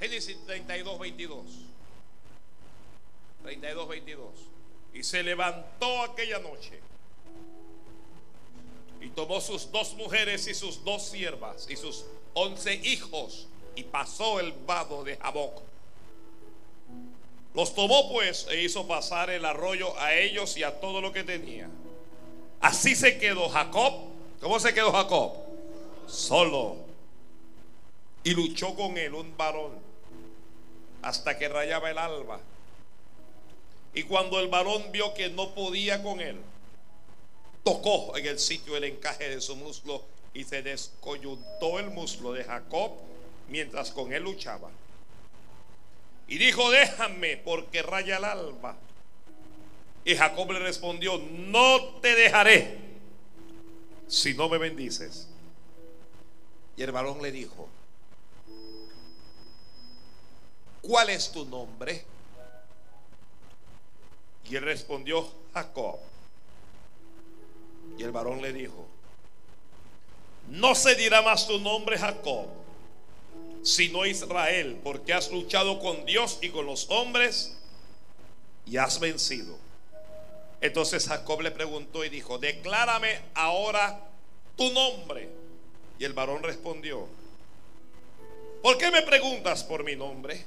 Génesis 32, 22. 32, 22. Y se levantó aquella noche y tomó sus dos mujeres y sus dos siervas y sus once hijos y pasó el vado de Jaboc. Los tomó pues e hizo pasar el arroyo a ellos y a todo lo que tenía. Así se quedó Jacob. ¿Cómo se quedó Jacob? Solo. Y luchó con él un varón hasta que rayaba el alba. Y cuando el varón vio que no podía con él, tocó en el sitio el encaje de su muslo y se descoyuntó el muslo de Jacob mientras con él luchaba. Y dijo, déjame porque raya el alba. Y Jacob le respondió, no te dejaré si no me bendices. Y el varón le dijo, ¿cuál es tu nombre? Y él respondió, Jacob. Y el varón le dijo, no se dirá más tu nombre Jacob, sino Israel, porque has luchado con Dios y con los hombres y has vencido. Entonces Jacob le preguntó y dijo, declárame ahora tu nombre. Y el varón respondió, ¿por qué me preguntas por mi nombre?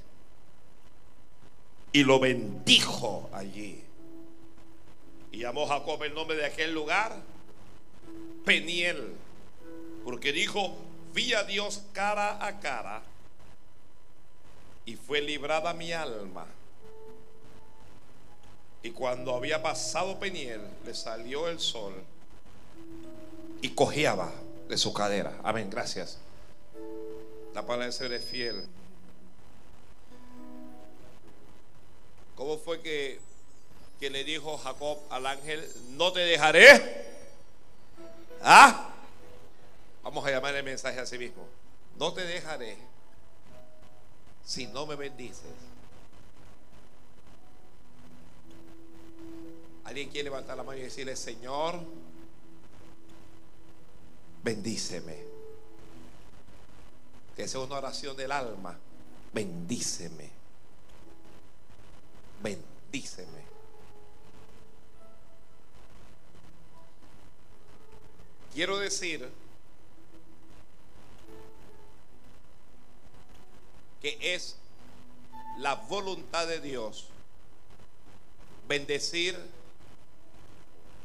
Y lo bendijo allí. Y llamó Jacob el nombre de aquel lugar Peniel. Porque dijo, vi a Dios cara a cara y fue librada mi alma. Y cuando había pasado Peniel, le salió el sol y cojeaba de su cadera. Amén, gracias. La palabra de ser es fiel. ¿Cómo fue que, que le dijo Jacob al ángel, no te dejaré? ¿Ah? Vamos a llamar el mensaje a sí mismo. No te dejaré si no me bendices. ¿Alguien quiere levantar la mano y decirle, Señor, bendíceme? Que sea una oración del alma. Bendíceme. Bendíceme. Quiero decir que es la voluntad de Dios bendecir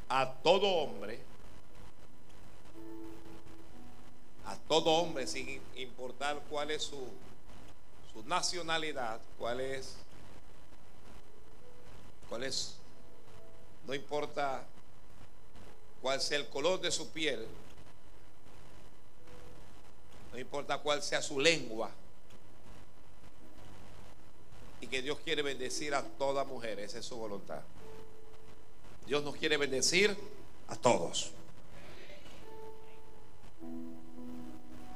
a todo hombre, a todo hombre sin importar cuál es su, su nacionalidad, cuál es, cuál es, no importa cuál sea el color de su piel, no importa cuál sea su lengua, y que Dios quiere bendecir a toda mujer, esa es su voluntad. Dios nos quiere bendecir a todos.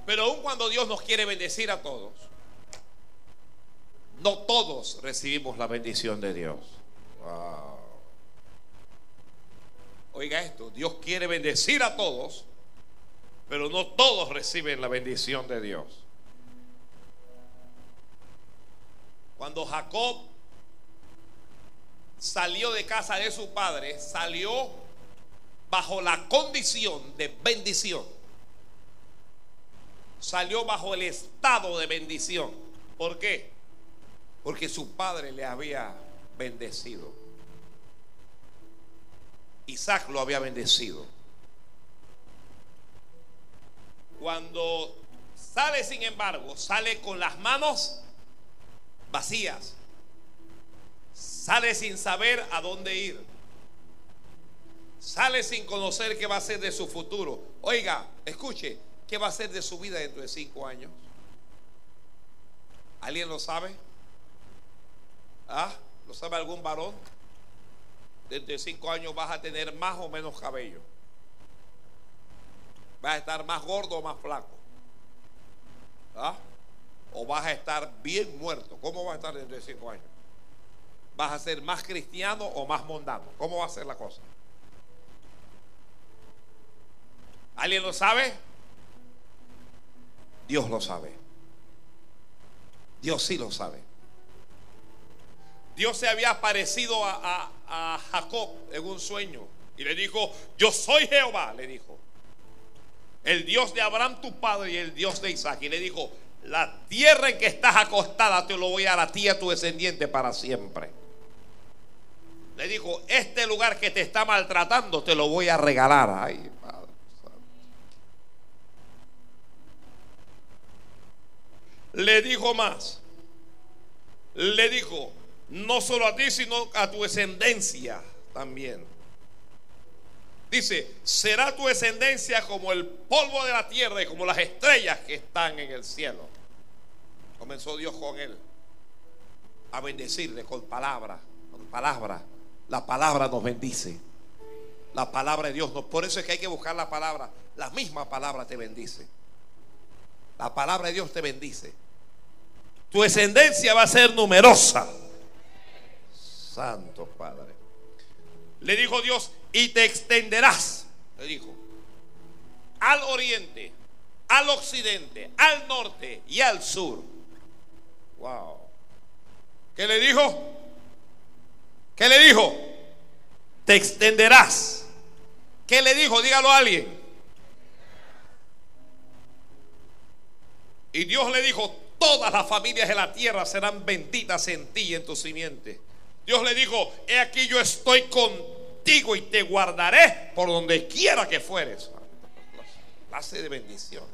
Pero aun cuando Dios nos quiere bendecir a todos, no todos recibimos la bendición de Dios. Oiga esto, Dios quiere bendecir a todos, pero no todos reciben la bendición de Dios. Cuando Jacob salió de casa de su padre, salió bajo la condición de bendición. Salió bajo el estado de bendición. ¿Por qué? Porque su padre le había bendecido. Isaac lo había bendecido. Cuando sale, sin embargo, sale con las manos vacías. Sale sin saber a dónde ir. Sale sin conocer qué va a ser de su futuro. Oiga, escuche, ¿qué va a ser de su vida dentro de cinco años? ¿Alguien lo sabe? ¿Ah? ¿Lo sabe algún varón? Dentro de cinco años vas a tener más o menos cabello. Vas a estar más gordo o más flaco. ¿Ah? o vas a estar bien muerto? ¿Cómo vas a estar dentro de cinco años? ¿Vas a ser más cristiano o más mundano? ¿Cómo va a ser la cosa? ¿Alguien lo sabe? Dios lo sabe. Dios sí lo sabe. Dios se había aparecido a, a, Jacob en un sueño y le dijo, yo soy Jehová, le dijo. El Dios de Abraham tu padre y el Dios de Isaac. Y le dijo, la tierra en que estás acostada te lo voy a dar a ti a tu descendiente para siempre. Le dijo, este lugar que te está maltratando te lo voy a regalar. Ay, Padre Le dijo más. Le dijo, no solo a ti, sino a tu descendencia también. Dice, será tu descendencia como el polvo de la tierra y como las estrellas que están en el cielo. Comenzó Dios con él a bendecirle con palabra, con palabra. La palabra nos bendice. La palabra de Dios. Por eso es que hay que buscar la palabra. La misma palabra te bendice. La palabra de Dios te bendice. Tu descendencia va a ser numerosa. Santo Padre. Le dijo Dios, y te extenderás, le dijo, al oriente, al occidente, al norte y al sur. Wow. ¿Qué le dijo? ¿Qué le dijo? Te extenderás. ¿Qué le dijo? Dígalo a alguien. Y Dios le dijo, todas las familias de la tierra serán benditas en ti y en tu simiente. Dios le dijo, he aquí yo estoy contigo y te guardaré por donde quiera que fueres. Clase de bendición.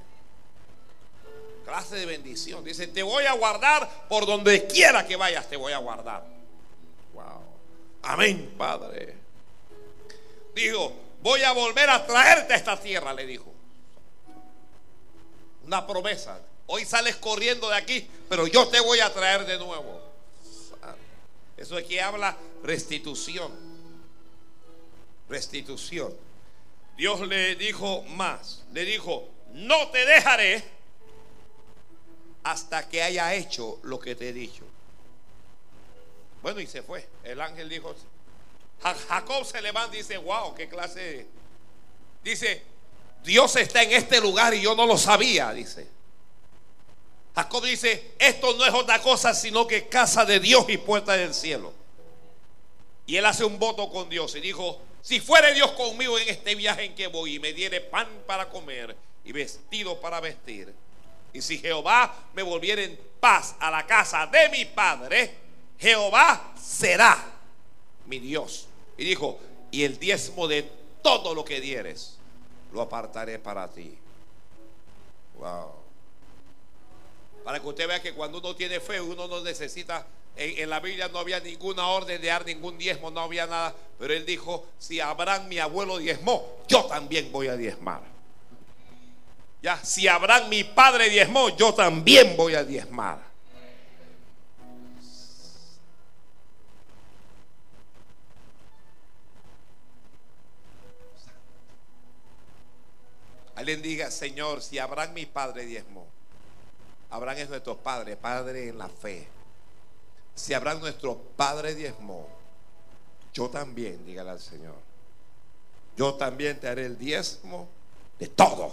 Clase de bendición. Dice, te voy a guardar por donde quiera que vayas, te voy a guardar. Wow. Amén, Padre. Dijo, voy a volver a traerte a esta tierra, le dijo. Una promesa. Hoy sales corriendo de aquí, pero yo te voy a traer de nuevo. Eso aquí habla restitución. Restitución. Dios le dijo más. Le dijo, no te dejaré hasta que haya hecho lo que te he dicho. Bueno, y se fue. El ángel dijo, Jacob se levanta y dice, wow, qué clase. Dice, Dios está en este lugar y yo no lo sabía, dice. Jacob dice, esto no es otra cosa sino que casa de Dios y puerta del cielo. Y él hace un voto con Dios y dijo, si fuere Dios conmigo en este viaje en que voy y me diere pan para comer y vestido para vestir, y si Jehová me volviera en paz a la casa de mi padre, Jehová será mi Dios. Y dijo, y el diezmo de todo lo que dieres, lo apartaré para ti. Wow. Para que usted vea que cuando uno tiene fe, uno no necesita. En, la Biblia no había ninguna orden de dar ningún diezmo, no había nada. Pero él dijo: Si Abraham, mi abuelo, diezmó, yo también voy a diezmar. Ya, si Abraham, mi padre, diezmó, yo también voy a diezmar. Alguien diga, Señor, si Abraham mi padre diezmó, Abraham es nuestro padre, padre en la fe. Si Abraham nuestro padre diezmó, yo también, dígale al Señor, yo también te haré el diezmo de todo.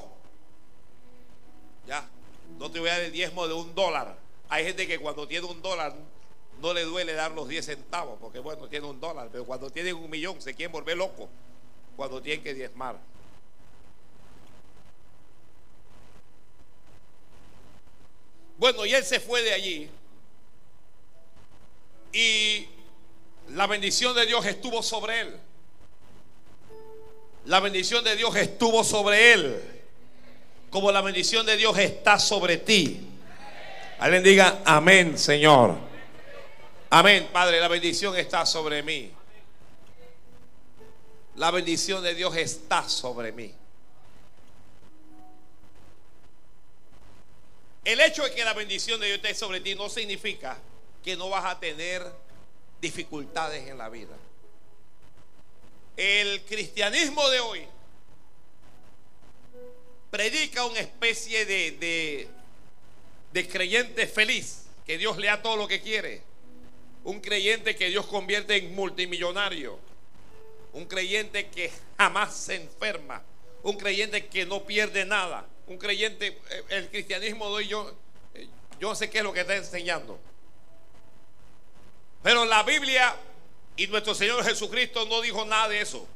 Ya, no te voy a dar el diezmo de un dólar. Hay gente que cuando tiene un dólar no le duele dar los 10 centavos, porque bueno, tiene un dólar, pero cuando tienen un millón se quieren volver locos cuando tienen que diezmar. Bueno, y él se fue de allí. Y la bendición de Dios estuvo sobre él. La bendición de Dios estuvo sobre él. Como la bendición de Dios está sobre ti. Alguien diga, amén, Señor. Amén, Padre, la bendición está sobre mí. La bendición de Dios está sobre mí. El hecho de que la bendición de Dios esté sobre ti no significa que no vas a tener dificultades en la vida. El cristianismo de hoy predica una especie de, de, creyente feliz, que Dios le da todo lo que quiere. Un creyente que Dios convierte en multimillonario. Un creyente que jamás se enferma. Un creyente que no pierde nada un creyente, eh, el cristianismo doy yo, eh, Yo sé qué es lo que está enseñando. Pero la Biblia y nuestro Señor Jesucristo no dijo nada de eso.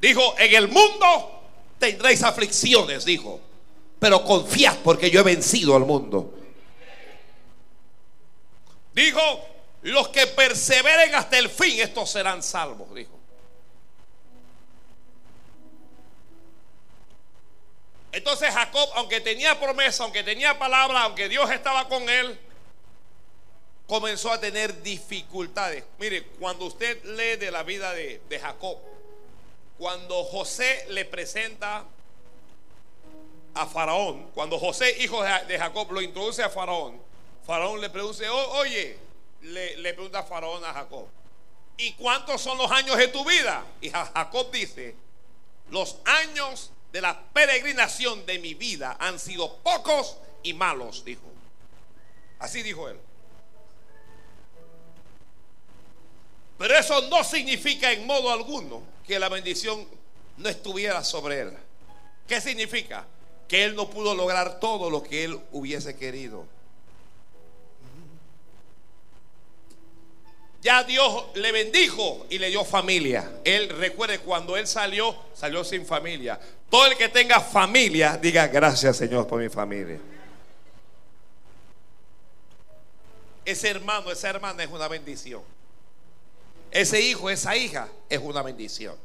Dijo, en el mundo tendréis aflicciones, dijo. Pero confiad porque yo he vencido al mundo. Dijo, los que perseveren hasta el fin, estos serán salvos, dijo. Entonces Jacob, aunque tenía promesa, aunque tenía palabra, aunque Dios estaba con él, comenzó a tener dificultades. Mire, cuando usted lee de la vida de, Jacob, cuando José le presenta a Faraón, cuando José, hijo de Jacob, lo introduce a Faraón, Faraón le pregunta, oye, le, le pregunta a Faraón a Jacob, ¿y cuántos son los años de tu vida? Y Jacob dice, los años de la peregrinación de mi vida han sido pocos y malos, dijo. Así dijo él. Pero eso no significa en modo alguno que la bendición no estuviera sobre él. ¿Qué significa? Que él no pudo lograr todo lo que él hubiese querido. Ya Dios le bendijo y le dio familia. Él recuerde cuando él salió, salió sin familia. Todo el que tenga familia, diga gracias Señor por mi familia. Ese hermano, esa hermana es una bendición. Ese hijo, esa hija es una bendición.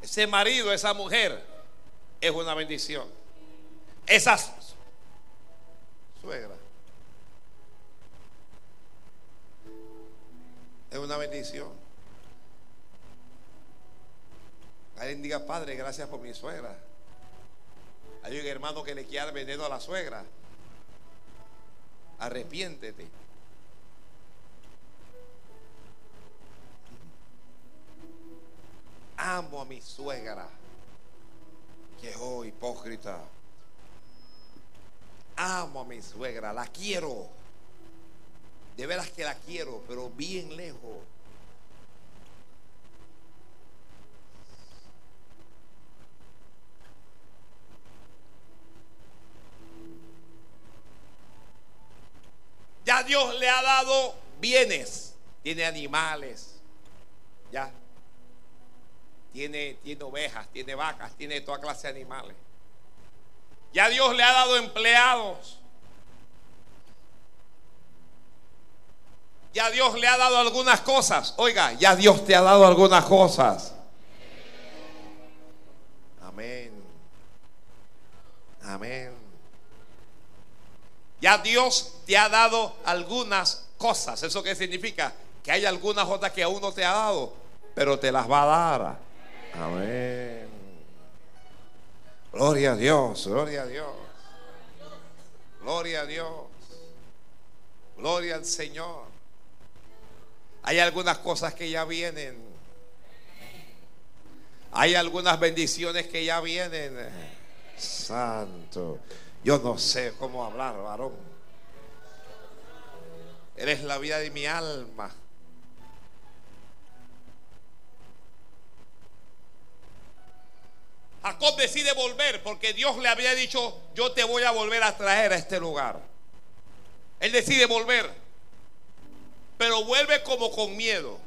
Ese marido, esa mujer es una bendición. Esas suegra es una bendición. Alguien diga, Padre, gracias por mi suegra. Hay un hermano que le quiere veneno a la suegra. Arrepiéntete. Amo a mi suegra. Que oh, hipócrita. Amo a mi suegra, la quiero. De veras que la quiero, pero bien lejos. Ya Dios le ha dado bienes. Tiene animales. Ya. Tiene, tiene ovejas, tiene vacas, tiene toda clase de animales. Ya Dios le ha dado empleados. Ya Dios le ha dado algunas cosas. Oiga, ya Dios te ha dado algunas cosas. Amén. Amén. Ya Dios te ha dado algunas cosas. ¿Eso qué significa? Que hay algunas otras que aún no te ha dado, pero te las va a dar. Amén. Gloria a Dios, gloria a Dios. Gloria a Dios. Gloria al Señor. Hay algunas cosas que ya vienen. Hay algunas bendiciones que ya vienen. Santo. Yo no sé cómo hablar, varón. Eres la vida de mi alma. Jacob decide volver porque Dios le había dicho, yo te voy a volver a traer a este lugar. Él decide volver pero vuelve como con miedo.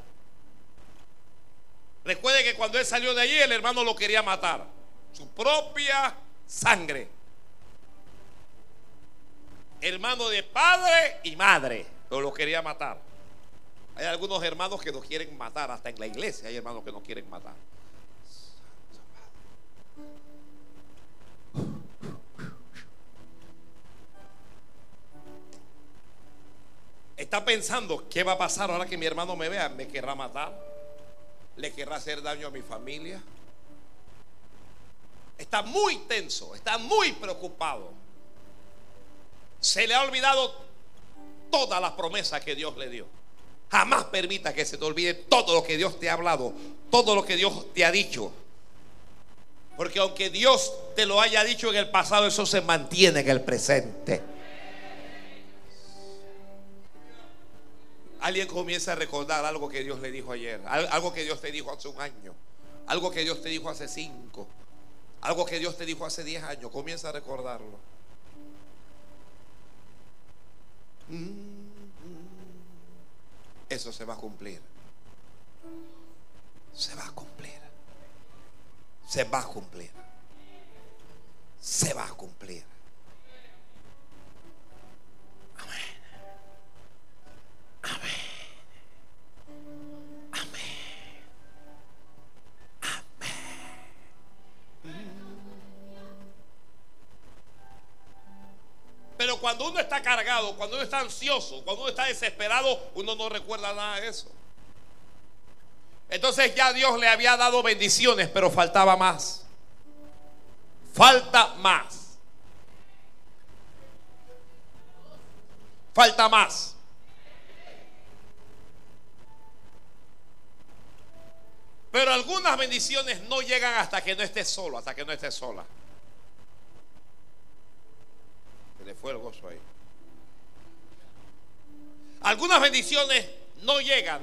Recuerde que cuando él salió de allí, el hermano lo quería matar. Su propia sangre. Hermano de padre y madre, lo quería matar. Hay algunos hermanos que nos quieren matar, hasta en la iglesia hay hermanos que nos quieren matar. Está pensando, ¿qué va a pasar ahora que mi hermano me vea? ¿Me querrá matar? ¿Le querrá hacer daño a mi familia? Está muy tenso, está muy preocupado. Se le ha olvidado todas las promesas que Dios le dio. Jamás permita que se te olvide todo lo que Dios te ha hablado, todo lo que Dios te ha dicho. Porque aunque Dios te lo haya dicho en el pasado, eso se mantiene en el presente. Alguien comienza a recordar algo que Dios le dijo ayer, algo que Dios te dijo hace un año, algo que Dios te dijo hace cinco, algo que Dios te dijo hace diez años, comienza a recordarlo. Eso se va a cumplir. Se va a cumplir. Se va a cumplir. Se va a cumplir. Amén. Amén. Pero cuando uno está cargado, cuando uno está ansioso, cuando uno está desesperado, uno no recuerda nada de eso. Entonces ya Dios le había dado bendiciones, pero faltaba más. Falta más. Falta más. Pero algunas bendiciones no llegan hasta que no estés solo, hasta que no estés sola. Le fue el gozo ahí. Algunas bendiciones no llegan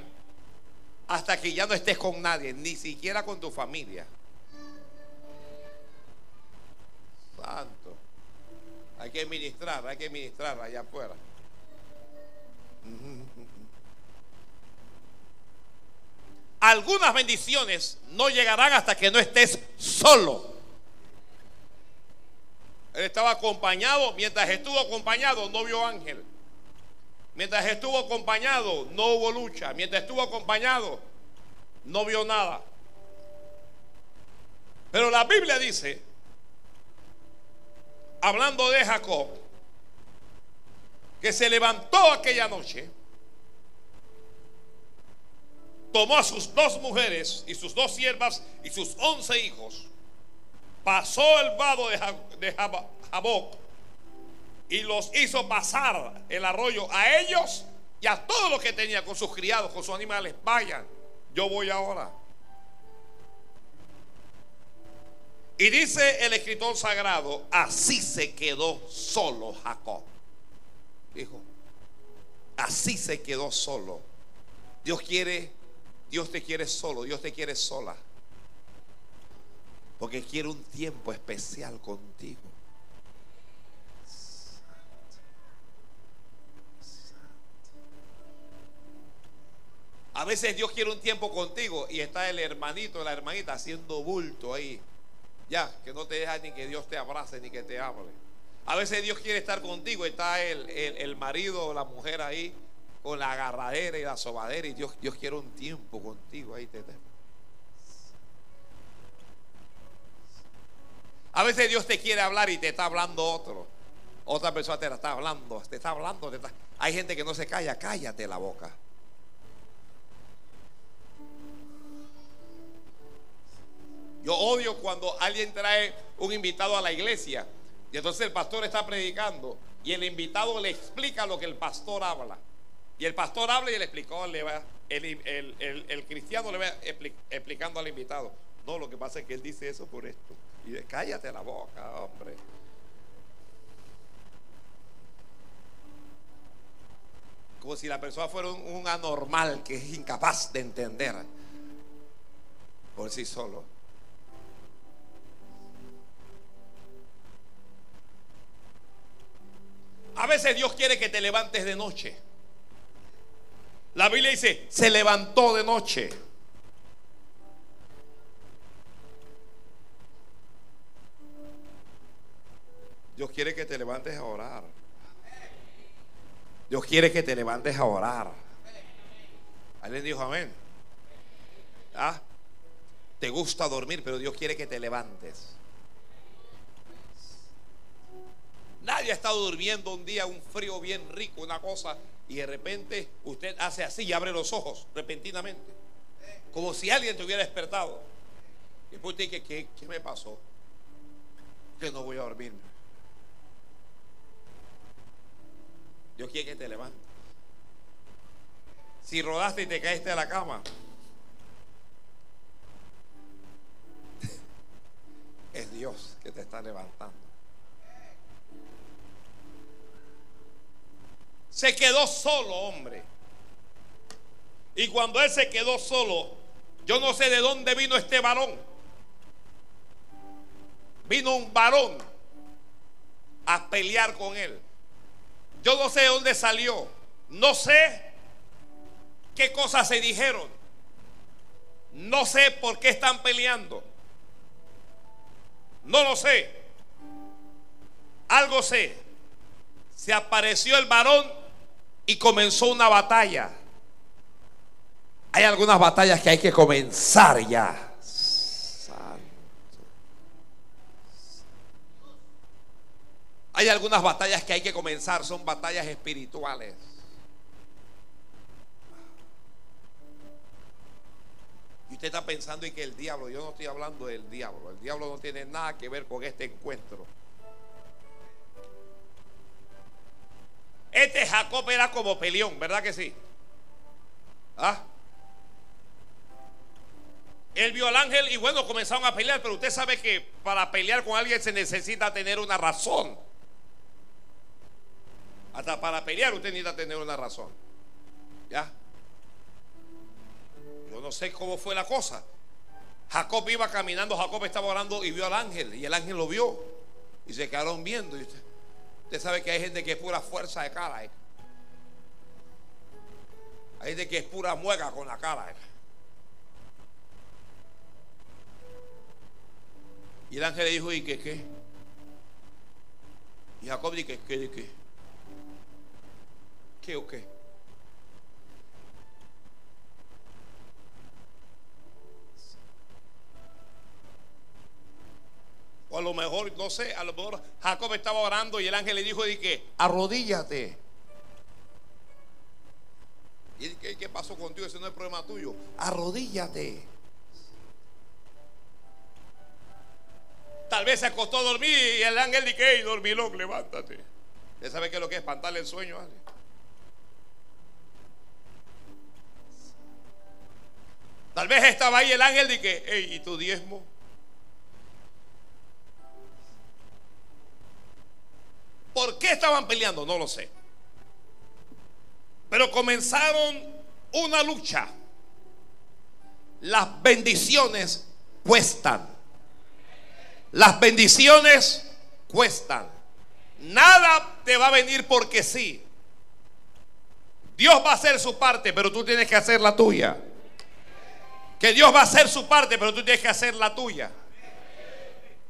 hasta que ya no estés con nadie, ni siquiera con tu familia. Santo. Hay que ministrar, hay que ministrar allá afuera. Algunas bendiciones no llegarán hasta que no estés solo. Él estaba acompañado, mientras estuvo acompañado no vio ángel. Mientras estuvo acompañado no hubo lucha. Mientras estuvo acompañado no vio nada. Pero la Biblia dice, hablando de Jacob, que se levantó aquella noche, tomó a sus dos mujeres y sus dos siervas y sus once hijos pasó el vado de Jaboc y los hizo pasar el arroyo a ellos y a todos los que tenía con sus criados, con sus animales. Vayan, yo voy ahora. Y dice el escritor sagrado, así se quedó solo Jacob. Dijo, así se quedó solo. Dios quiere, Dios te quiere solo, Dios te quiere sola. Porque quiero un tiempo especial contigo. A veces Dios quiere un tiempo contigo y está el hermanito, la hermanita haciendo bulto ahí. Ya, que no te deja ni que Dios te abrace ni que te hable. A veces Dios quiere estar contigo está el, el, marido o la mujer ahí con la agarradera y la sobadera y Dios, Dios quiere un tiempo contigo ahí. Te, te. A veces Dios te quiere hablar y te está hablando otro. Otra persona te la está hablando, te está hablando. Hay gente que no se calla, cállate la boca. Yo odio cuando alguien trae un invitado a la iglesia y entonces el pastor está predicando y el invitado le explica lo que el pastor habla. Y el pastor habla y le el, el cristiano le va explicando al invitado. No, lo que pasa es que él dice eso por esto. Y de, cállate la boca, hombre. Como si la persona fuera un, anormal que es incapaz de entender por sí solo. A veces Dios quiere que te levantes de noche. La Biblia dice, se levantó de noche. Dios quiere que te levantes a orar. Dios quiere que te levantes a orar. Alguien dijo amén. ¿Ah? Te gusta dormir, pero Dios quiere que te levantes. Nadie ha estado durmiendo un día, un frío bien rico, una cosa, y de repente usted hace así y abre los ojos repentinamente. Como si alguien te hubiera despertado. Y después usted dice, ¿qué, ¿qué me pasó? Que no voy a dormir. Dios quiere que te levantes. Si rodaste y te caíste a la cama, es Dios que te está levantando. Se quedó solo, hombre. Y cuando él se quedó solo, yo no sé de dónde vino este varón. Vino un varón a pelear con él. Yo no sé de dónde salió. No sé qué cosas se dijeron. No sé por qué están peleando. No lo sé. Algo sé. Se apareció el varón y comenzó una batalla. Hay algunas batallas que hay que comenzar ya. Hay algunas batallas que hay que comenzar, son batallas espirituales. Y usted está pensando en que el diablo, yo no estoy hablando del diablo, el diablo no tiene nada que ver con este encuentro. Este Jacob era como peleón, ¿verdad que sí? ¿Ah? Él vio al ángel y bueno, comenzaron a pelear, pero usted sabe que para pelear con alguien se necesita tener una razón. Hasta para pelear usted necesita tener una razón. ¿Ya? Yo no sé cómo fue la cosa. Jacob iba caminando, Jacob estaba orando y vio al ángel. Y el ángel lo vio. Y se quedaron viendo. Usted, sabe que hay gente que es pura fuerza de cara. ¿eh? Hay gente que es pura muega con la cara. ¿eh? Y el ángel le dijo, ¿y qué qué? Y Jacob dijo, ¿qué de qué? ¿Qué o qué? O a lo mejor, no sé, a lo mejor Jacob estaba orando y el ángel le dijo, que arrodíllate. ¿Y qué, qué pasó contigo? Ese no es problema tuyo. Arrodíllate. Tal vez se acostó a dormir y el ángel dice, hey, dormilón, levántate. ¿Usted sabe qué es lo que es espantarle el sueño? Tal vez estaba ahí el ángel y que, hey, ¿y tu diezmo? ¿Por qué estaban peleando? No lo sé. Pero comenzaron una lucha. Las bendiciones cuestan. Las bendiciones cuestan. Nada te va a venir porque sí. Dios va a hacer su parte, pero tú tienes que hacer la tuya. Que Dios va a hacer su parte, pero tú tienes que hacer la tuya.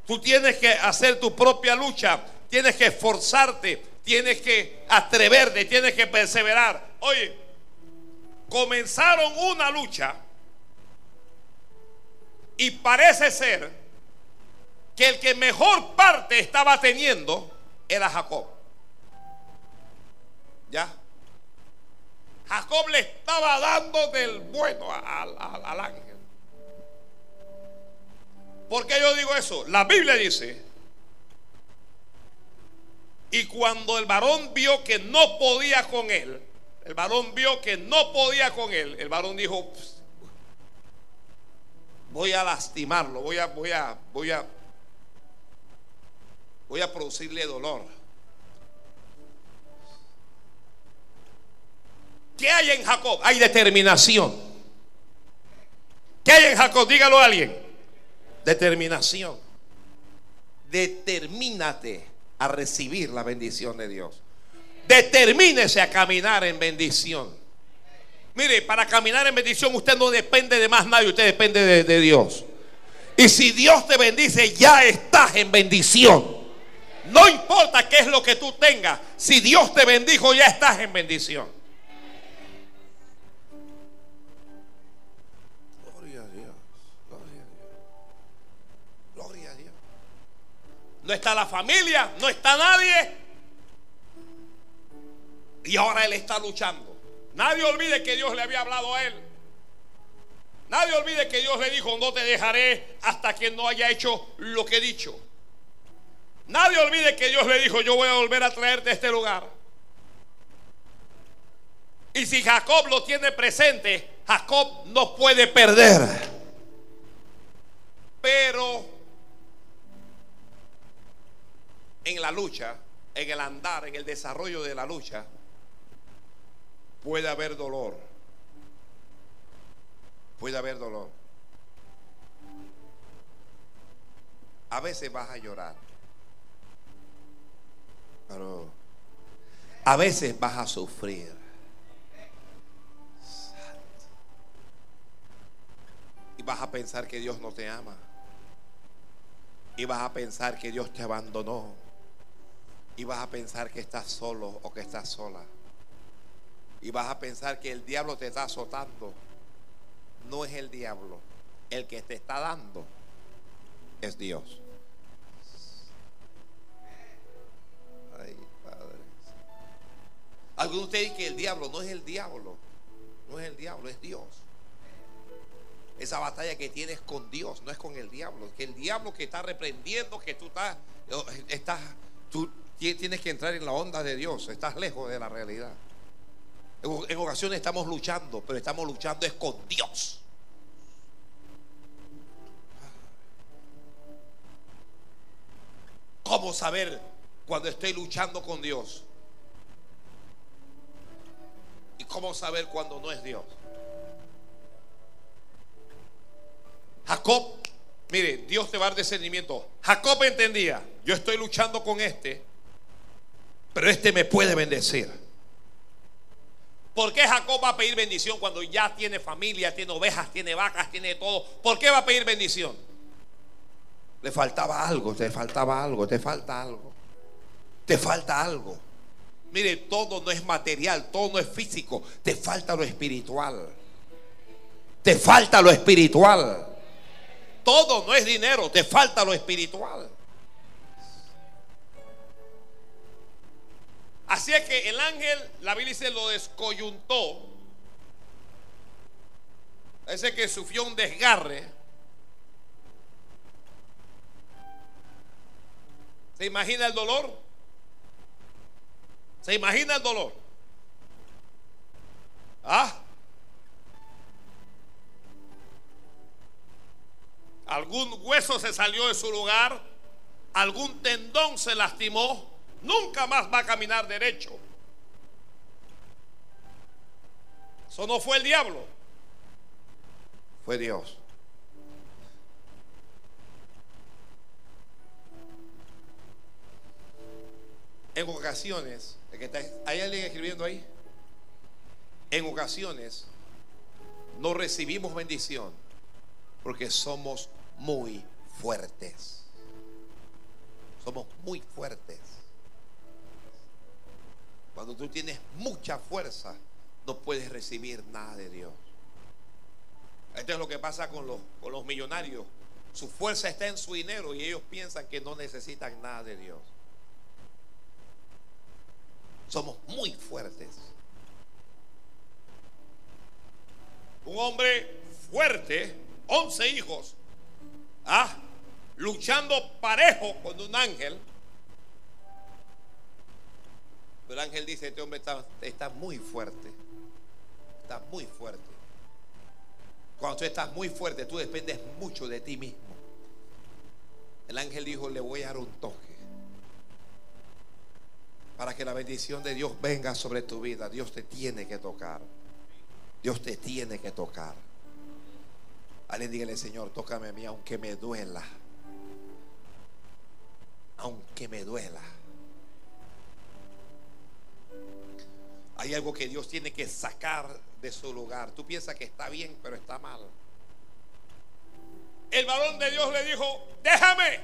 Tú tienes que hacer tu propia lucha. Tienes que esforzarte. Tienes que atreverte. Tienes que perseverar. Oye, comenzaron una lucha. Y parece ser que el que mejor parte estaba teniendo era Jacob. ¿Ya? Jacob le estaba dando del bueno al, ángel. ¿Por qué yo digo eso? La Biblia dice, y cuando el varón vio que no podía con él, el varón vio que no podía con él, el varón dijo, voy a lastimarlo, voy a, voy a, voy a, voy a producirle dolor. ¿Qué hay en Jacob? Hay determinación. ¿Qué hay en Jacob? Dígalo a alguien. Determinación. Determínate a recibir la bendición de Dios. Determínese a caminar en bendición. Mire, para caminar en bendición usted no depende de más nadie, usted depende de, Dios. Y si Dios te bendice, ya estás en bendición. No importa qué es lo que tú tengas. Si Dios te bendijo, ya estás en bendición. No está la familia, no está nadie. Y ahora él está luchando. Nadie olvide que Dios le había hablado a él. Nadie olvide que Dios le dijo, no te dejaré hasta que no haya hecho lo que he dicho. Nadie olvide que Dios le dijo, yo voy a volver a traerte a este lugar. Y si Jacob lo tiene presente, Jacob no puede perder. Pero en la lucha, en el andar, en el desarrollo de la lucha, puede haber dolor. Puede haber dolor. A veces vas a llorar. Pero A veces vas a sufrir. Y vas a pensar que Dios no te ama. Y vas a pensar que Dios te abandonó. Y vas a pensar que estás solo o que estás sola. Y vas a pensar que el diablo te está azotando. No es el diablo. El que te está dando es Dios. Ay, Padre. Algunos de ustedes dicen que el diablo no es el diablo. No es el diablo, es Dios. Esa batalla que tienes con Dios, no es con el diablo. Que el diablo que está reprendiendo, que tú estás, tú tienes que entrar en la onda de Dios. Estás lejos de la realidad. En ocasiones estamos luchando, pero estamos luchando es con Dios. ¿Cómo saber cuando estoy luchando con Dios? ¿Y cómo saber cuando no es Dios? Jacob, mire, Dios te va a dar discernimiento. Jacob entendía, yo estoy luchando con este, pero este me puede bendecir. ¿Por qué Jacob va a pedir bendición cuando ya tiene familia, tiene ovejas, tiene vacas, tiene todo? ¿Por qué va a pedir bendición? Le faltaba algo, te faltaba algo, te falta algo. Te falta algo. Mire, todo no es material, todo no es físico, te falta lo espiritual. Te falta lo espiritual. Todo no es dinero, te falta lo espiritual. Así es que el ángel, la Biblia lo descoyuntó. Ese que sufrió un desgarre. ¿Se imagina el dolor? ¿Se imagina el dolor? ¿Ah? algún hueso se salió de su lugar, algún tendón se lastimó, nunca más va a caminar derecho. Eso no fue el diablo, fue Dios. En ocasiones, ¿hay alguien escribiendo ahí? En ocasiones no recibimos bendición porque somos muy fuertes. Somos muy fuertes. Cuando tú tienes mucha fuerza, no puedes recibir nada de Dios. Esto es lo que pasa con los, con los millonarios. Su fuerza está en su dinero y ellos piensan que no necesitan nada de Dios. Somos muy fuertes. Un hombre fuerte, 11 hijos, Ah, luchando parejo con un ángel. El ángel dice, este hombre está, está muy fuerte. Está muy fuerte. Cuando tú estás muy fuerte, tú dependes mucho de ti mismo. El ángel dijo, le voy a dar un toque. Para que la bendición de Dios venga sobre tu vida. Dios te tiene que tocar. Dios te tiene que tocar. Alguien dígale, Señor, tócame a mí aunque me duela. Aunque me duela. Hay algo que Dios tiene que sacar de su lugar. Tú piensas que está bien, pero está mal. El varón de Dios le dijo, déjame.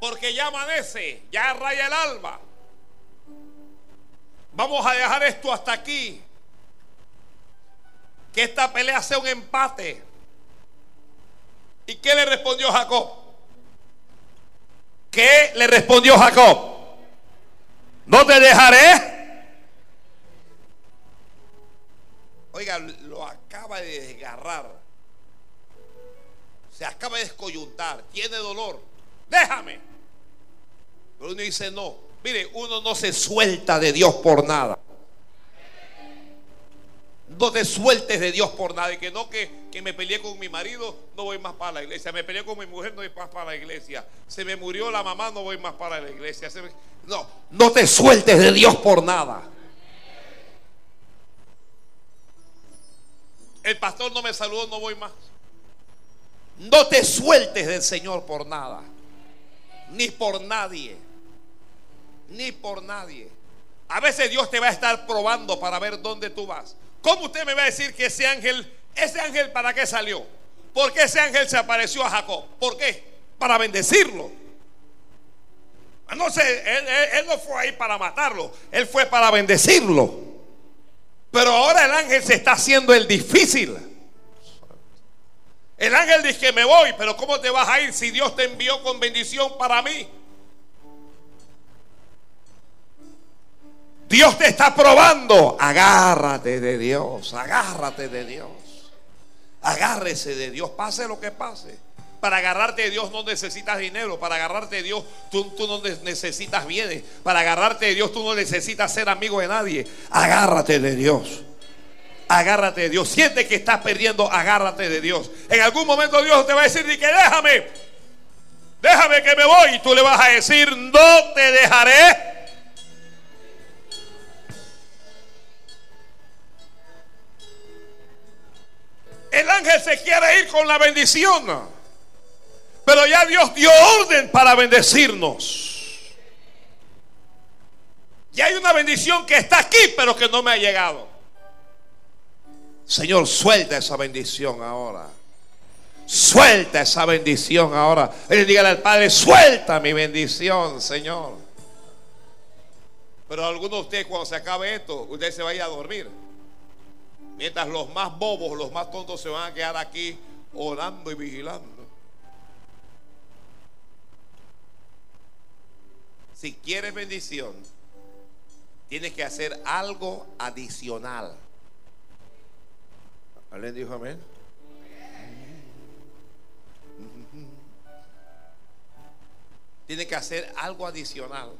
Porque ya amanece, ya raya el alba. Vamos a dejar esto hasta aquí que esta pelea sea un empate. ¿Y qué le respondió Jacob? ¿Qué le respondió Jacob? No te dejaré. Oiga, lo acaba de desgarrar. Se acaba de descoyuntar. Tiene dolor. Déjame. Pero uno dice no. Mire, uno no se suelta de Dios por nada. No te sueltes de Dios por nada. Y que no que, me peleé con mi marido, no voy más para la iglesia. Me peleé con mi mujer, no voy más para la iglesia. Se me murió la mamá, no voy más para la iglesia. No, no te sueltes de Dios por nada. El pastor no me saludó, no voy más. No te sueltes del Señor por nada. Ni por nadie. ni por nadie. A veces Dios te va a estar probando para ver dónde tú vas. ¿Cómo usted me va a decir que ese ángel, ese ángel para qué salió? ¿Por qué ese ángel se apareció a Jacob? ¿Por qué? Para bendecirlo. No sé, él, él, no fue ahí para matarlo, él fue para bendecirlo. Pero ahora el ángel se está haciendo el difícil. El ángel dice que me voy, pero ¿cómo te vas a ir si Dios te envió con bendición para mí? Dios te está probando. Agárrate de Dios, agárrate de Dios. Agárrese de Dios, pase lo que pase. Para agarrarte de Dios no necesitas dinero. Para agarrarte de Dios tú, tú, no necesitas bienes. Para agarrarte de Dios tú no necesitas ser amigo de nadie. Agárrate de Dios. Agárrate de Dios. Siente que estás perdiendo, agárrate de Dios. En algún momento Dios te va a decir, que déjame. Déjame que me voy. Y tú le vas a decir, no te dejaré El ángel se quiere ir con la bendición. Pero ya Dios dio orden para bendecirnos. Y hay una bendición que está aquí, pero que no me ha llegado. Señor, suelta esa bendición ahora. Suelta esa bendición ahora. Él dígale al Padre, suelta mi bendición, Señor. Pero algunos de ustedes cuando se acabe esto, usted se vaya a dormir. Mientras los más bobos, los más tontos se van a quedar aquí orando y vigilando. Si quieres bendición, tienes que hacer algo adicional. ¿Alguien dijo amén? Tienes que hacer algo adicional.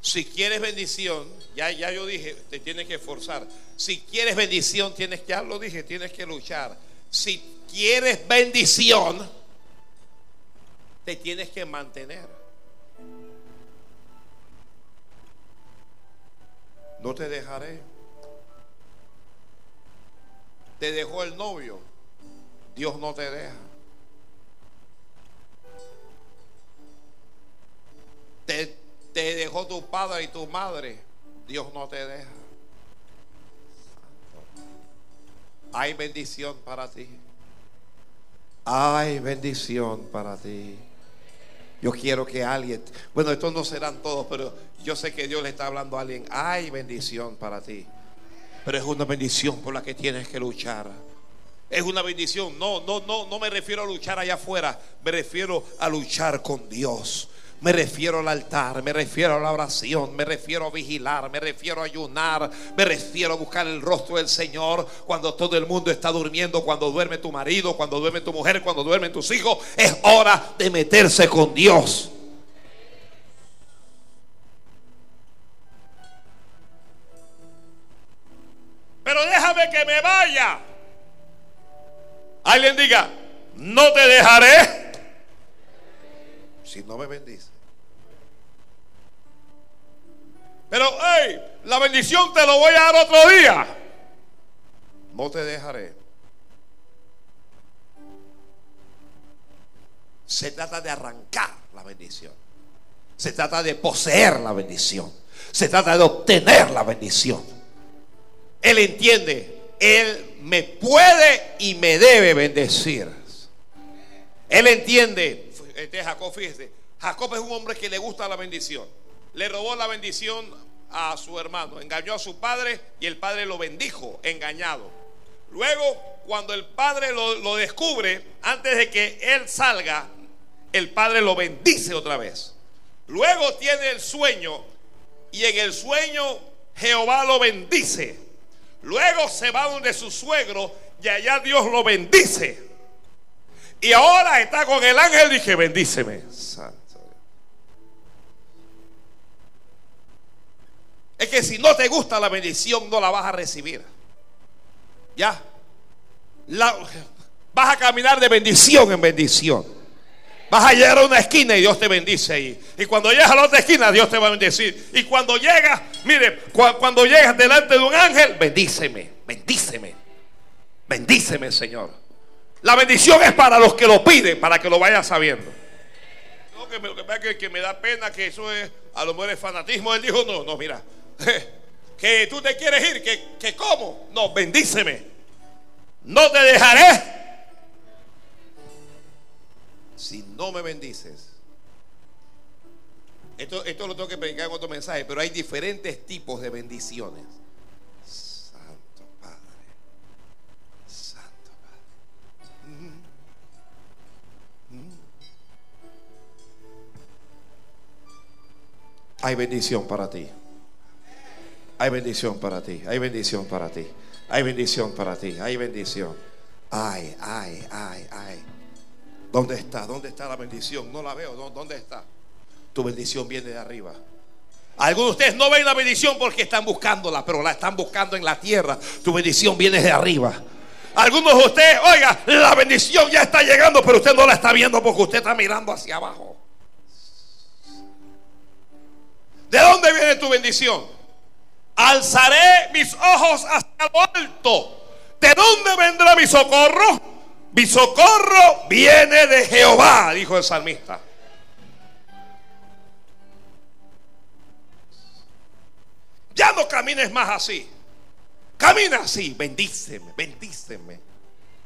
Si quieres bendición, ya, ya yo dije, te tienes que esforzar. Si quieres bendición, tienes que, ya lo dije, tienes que luchar. Si quieres bendición, te tienes que mantener. No te dejaré. Te dejó el novio. Dios no te deja. Te te dejó tu padre y tu madre, Dios no te deja. Hay bendición para ti. Hay bendición para ti. Yo quiero que alguien, bueno, estos no serán todos, pero yo sé que Dios le está hablando a alguien. Hay bendición para ti. Pero es una bendición por la que tienes que luchar. Es una bendición. No, no, no, no me refiero a luchar allá afuera. Me refiero a luchar con Dios. Me refiero al altar, me refiero a la oración, me refiero a vigilar, me refiero a ayunar, me refiero a buscar el rostro del Señor cuando todo el mundo está durmiendo, cuando duerme tu marido, cuando duerme tu mujer, cuando duermen tus hijos. Es hora de meterse con Dios. Pero déjame que me vaya. Alguien diga, no te dejaré si no me bendice. Pero, hey, la bendición te lo voy a dar otro día. No te dejaré. Se trata de arrancar la bendición. Se trata de poseer la bendición. Se trata de obtener la bendición. Él entiende, Él me puede y me debe bendecir. Él entiende, este Jacob, fíjese, Jacob es un hombre que le gusta la bendición. Le robó la bendición a su hermano, engañó a su padre y el padre lo bendijo, engañado. Luego, cuando el padre lo, lo descubre, antes de que él salga, el padre lo bendice otra vez. Luego tiene el sueño y en el sueño Jehová lo bendice. Luego se va donde su suegro y allá Dios lo bendice. Y ahora está con el ángel y dije, bendíceme. Santo. Es que si no te gusta la bendición, no la vas a recibir. Ya. vas a caminar de bendición en bendición. Vas a llegar a una esquina y Dios te bendice ahí. Y cuando llegas a la otra esquina, Dios te va a bendecir. Y cuando llegas, mire, cuando llegas delante de un ángel, bendíceme, bendíceme, bendíceme, Señor. La bendición es para los que lo piden, para que lo vayan sabiendo. no, que me, que, que me da pena, que eso es, a lo mejor es fanatismo. Él dijo, no, no, mira, que tú te quieres ir, que, que cómo, no, bendíceme, no te dejaré si no me bendices. Esto, esto lo tengo que predicar en otro mensaje, pero hay diferentes tipos de bendiciones. Hay bendición para ti. Hay bendición para ti. Hay bendición para ti. Hay bendición para ti. Hay bendición. Ay, ay, ay, ay. ¿Dónde está? ¿Dónde está la bendición? No la veo. ¿Dónde está? Tu bendición viene de arriba. Algunos de ustedes no ven la bendición porque están buscándola, pero la están buscando en la tierra. Tu bendición viene de arriba. Algunos de ustedes, oiga, la bendición ya está llegando, pero usted no la está viendo porque usted está mirando hacia abajo. ¿De dónde viene tu bendición? Alzaré mis ojos hacia lo alto. ¿De dónde vendrá mi socorro? Mi socorro viene de Jehová, dijo el salmista. Ya no camines más así. Camina así. Bendíceme, bendíceme,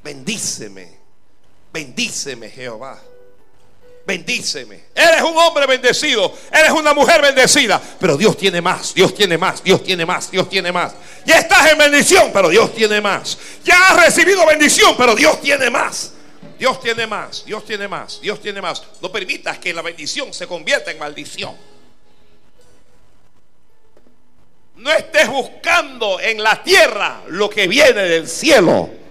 bendíceme, bendíceme, Jehová. Bendíceme. Eres un hombre bendecido. Eres una mujer bendecida. Pero Dios tiene más. Dios tiene más. Dios tiene más. Dios tiene más. Ya estás en bendición, pero Dios tiene más. Ya has recibido bendición, pero Dios tiene más. Dios tiene más. Dios tiene más. Dios tiene más. No permitas que la bendición se convierta en maldición. No estés buscando en la tierra lo que viene del cielo.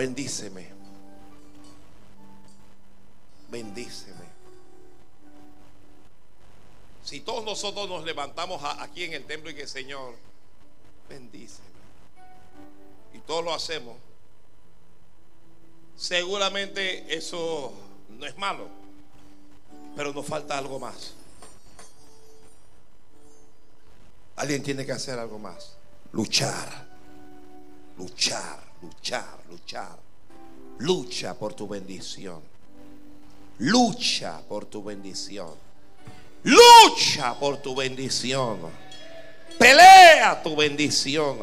Bendíceme. Bendíceme. Si todos nosotros nos levantamos aquí en el templo y que Señor, bendíceme. Y todos lo hacemos Seguramente eso no es malo, pero nos falta algo más. Alguien tiene que hacer algo más. Luchar, luchar, luchar, luchar. Lucha por tu bendición. Lucha por tu bendición. Lucha por tu bendición. Pelea tu bendición.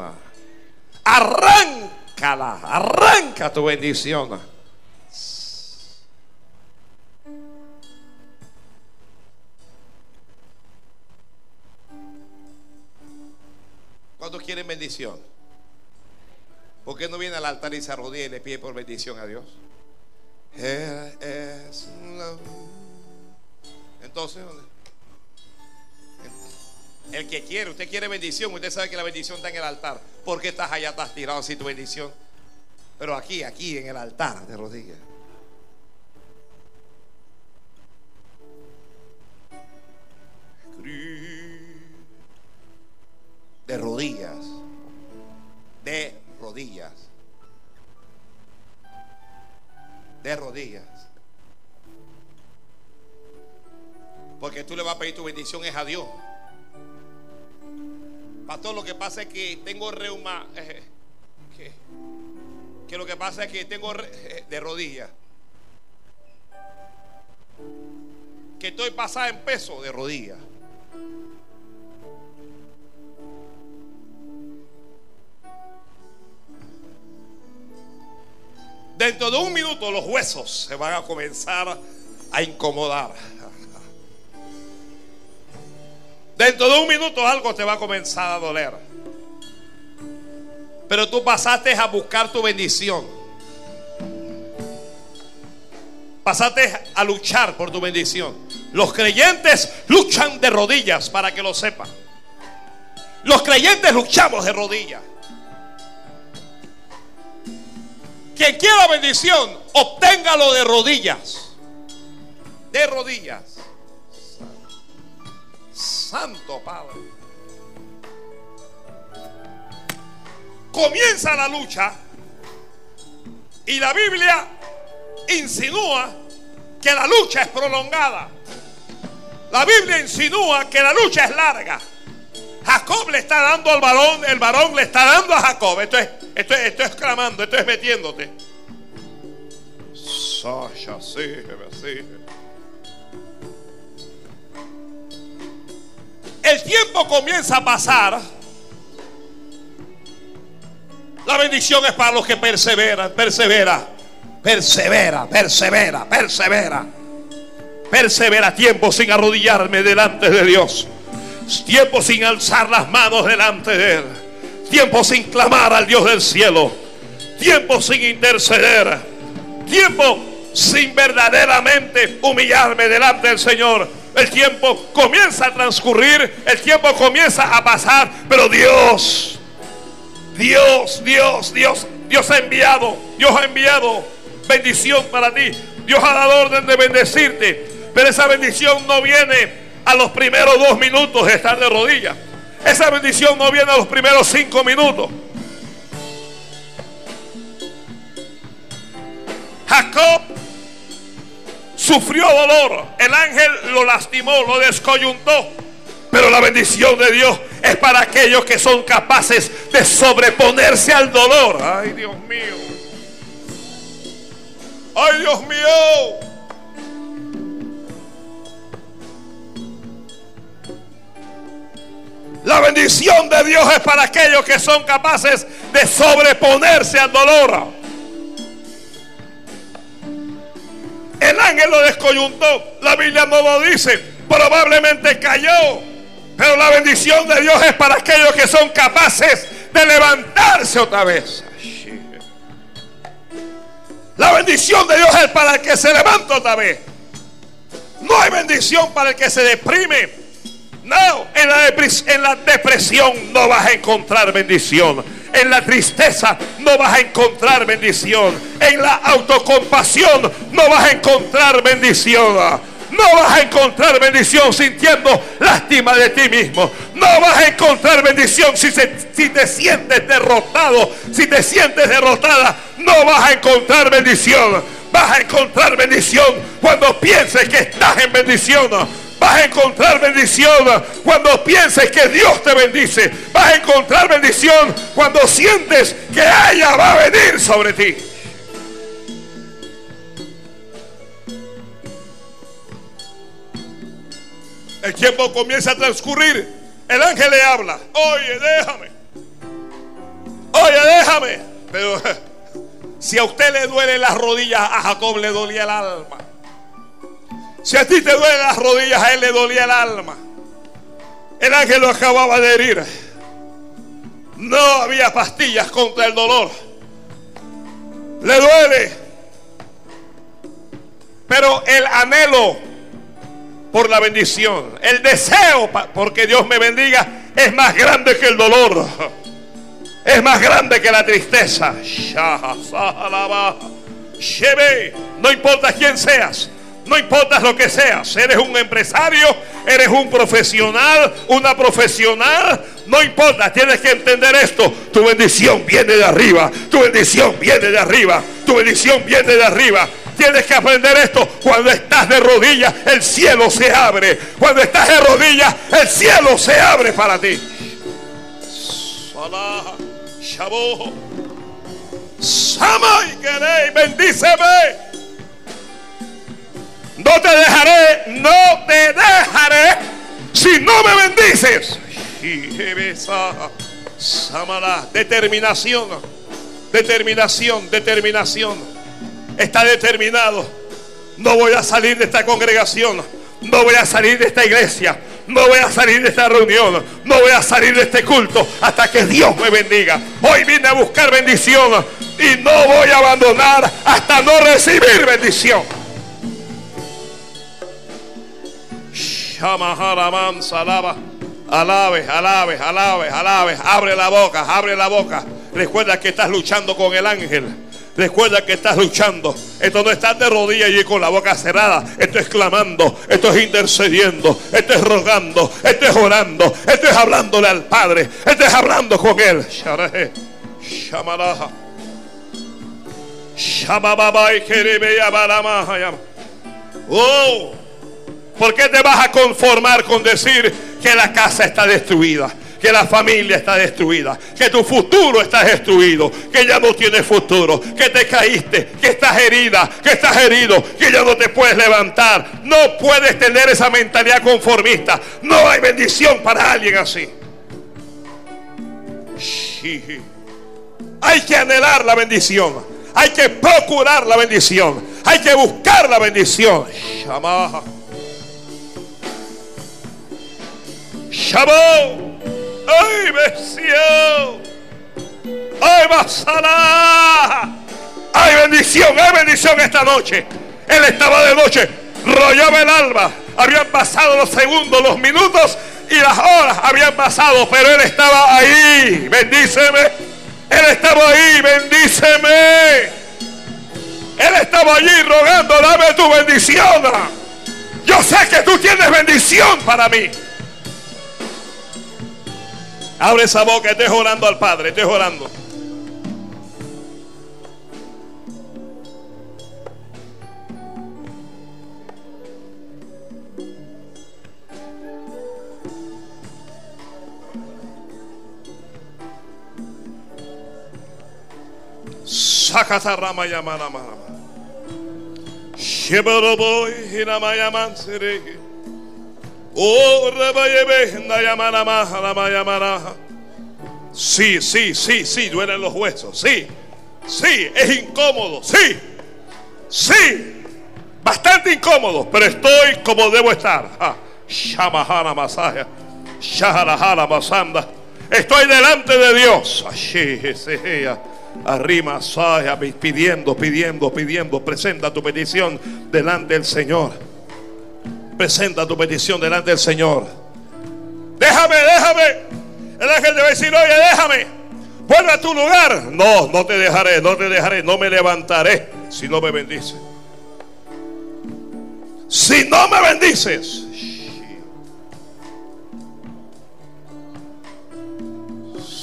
Arranca arranca tu bendición. ¿Cuántos quieren bendición? ¿Por qué no viene al altar y se arrodilla y le pide por bendición a Dios? Entonces, el que quiere, usted quiere bendición, usted sabe que la bendición está en el altar. ¿Por qué estás allá, estás tirado así tu bendición? Pero aquí, aquí en el altar de rodillas. De Porque tú le vas a pedir tu bendición es a Dios. Pastor, lo que pasa es que tengo reuma. Eh, que, lo que pasa es que tengo eh, de rodillas. Que estoy pasada en peso de rodillas. Dentro de un minuto los huesos se van a comenzar a incomodar. Dentro de un minuto algo te va a comenzar a doler. Pero tú pasaste a buscar tu bendición. Pasaste a luchar por tu bendición. Los creyentes luchan de rodillas para que lo sepan. Los creyentes luchamos de rodillas. Quien quiera bendición, obténgalo de rodillas. De rodillas. Santo Padre. Comienza la lucha y la Biblia insinúa que la lucha es prolongada. La Biblia insinúa que la lucha es larga. Jacob le está dando al varón, el varón le está dando a Jacob. Esto es, esto es, esto es clamando, esto es metiéndote. Sasha, sí, sí. El tiempo comienza a pasar. La bendición es para los que perseveran, persevera, persevera, persevera, persevera. Persevera tiempo sin arrodillarme delante de Dios. Tiempo sin alzar las manos delante de Él. Tiempo sin clamar al Dios del cielo. Tiempo sin interceder. Tiempo sin verdaderamente humillarme delante del Señor. El tiempo comienza a transcurrir, el tiempo comienza a pasar, pero Dios, Dios, Dios, Dios, Dios ha enviado, Dios ha enviado bendición para ti. Dios ha dado orden de bendecirte, pero esa bendición no viene a los primeros dos minutos de estar de rodillas. Esa bendición no viene a los primeros cinco minutos. Jacob sufrió dolor. El ángel lo lastimó, lo descoyuntó. Pero la bendición de Dios es para aquellos que son capaces de sobreponerse al dolor. Ay, Dios mío. Ay, Dios mío. La bendición de Dios es para aquellos que son capaces de sobreponerse al dolor. El ángel lo descoyuntó. La Biblia no lo dice. Probablemente cayó. Pero la bendición de Dios es para aquellos que son capaces de levantarse otra vez. La bendición de Dios es para el que se levanta otra vez. No hay bendición para el que se deprime. No, en la, depresión no vas a encontrar bendición. En la tristeza no vas a encontrar bendición. En la autocompasión no vas a encontrar bendición. No vas a encontrar bendición sintiendo lástima de ti mismo. No vas a encontrar bendición si, si te sientes derrotado. Si te sientes derrotada, no vas a encontrar bendición. Vas a encontrar bendición cuando pienses que estás en bendición Vas a encontrar bendición cuando pienses que Dios te bendice. Vas a encontrar bendición cuando sientes que ella va a venir sobre ti. El tiempo comienza a transcurrir. El ángel le habla. Oye, déjame. Oye, déjame. Pero si a usted le duele las rodillas, a Jacob le dolía el alma. Si a ti te duelen las rodillas, a él le dolía el alma. El ángel lo acababa de herir. No había pastillas contra el dolor. Le duele. Pero el anhelo por la bendición, el deseo porque Dios me bendiga es más grande que el dolor. Es más grande que la tristeza. No importa quién seas. No importa lo que seas, eres un empresario, eres un profesional, una profesional, no importa, tienes que entender esto. Tu bendición viene de arriba, tu bendición viene de arriba, tu bendición viene de arriba. Tienes que aprender esto. Cuando estás de rodillas, el cielo se abre. Cuando estás de rodillas, el cielo se abre para ti. Sama y bendíceme. No te dejaré, no te dejaré si no me bendices. Determinación, determinación, determinación. Está determinado. No voy a salir de esta congregación. No voy a salir de esta iglesia. No voy a salir de esta reunión. No voy a salir de este culto hasta que Dios me bendiga. Hoy vine a buscar bendición y no voy a abandonar hasta no recibir bendición. Alaba. Alabe, alabe, alabe, alabe. Abre la boca, abre la boca. Recuerda que estás luchando con el ángel. Recuerda que estás luchando. Esto no estás de rodillas y con la boca cerrada. Esto es clamando. Esto es intercediendo. Esto es rogando. Esto es orando. Esto es hablándole al Padre. Esto es hablando con Él. Oh. ¿Por qué te vas a conformar con decir que la casa está destruida? que la familia está destruida, que tu futuro está destruido, que ya no tienes futuro, que te caíste, que estás herida, que estás herido, que ya no te puedes levantar. No puedes tener esa mentalidad conformista. No hay bendición para alguien así. Hay que anhelar la bendición. Hay que procurar la bendición. Hay que buscar la bendición. Shabó. ¡Ay, besio! ¡Ay, basala! ¡Hay bendición! ¡Hay bendición esta noche! Él estaba de noche, rollaba el alba. Habían pasado los segundos, los minutos y las horas habían pasado, pero Él estaba ahí. Bendíceme. Él estaba ahí. Bendíceme. Él estaba allí rogando, dame tu bendición. Yo sé que tú tienes bendición para mí. Abre esa boca, estés orando al Padre, estés orando. Sakata rama yamana mama. Sheboroboy hinamayaman sere. Oh, Sí, sí, sí, sí, duelen los huesos. Sí, sí, es incómodo. Sí, sí, bastante incómodo, pero estoy como debo estar. Shamahana Masaya, Shaharahara Masanda. Estoy delante de Dios. Arrima, pidiendo, pidiendo, pidiendo. Presenta tu petición delante del Señor. Presenta tu petición delante del Señor. Déjame, déjame. El ángel te va a decir, oye, déjame. Vuelve a tu lugar. No, no te dejaré, no te dejaré, no me levantaré si no me bendices. Si no me bendices.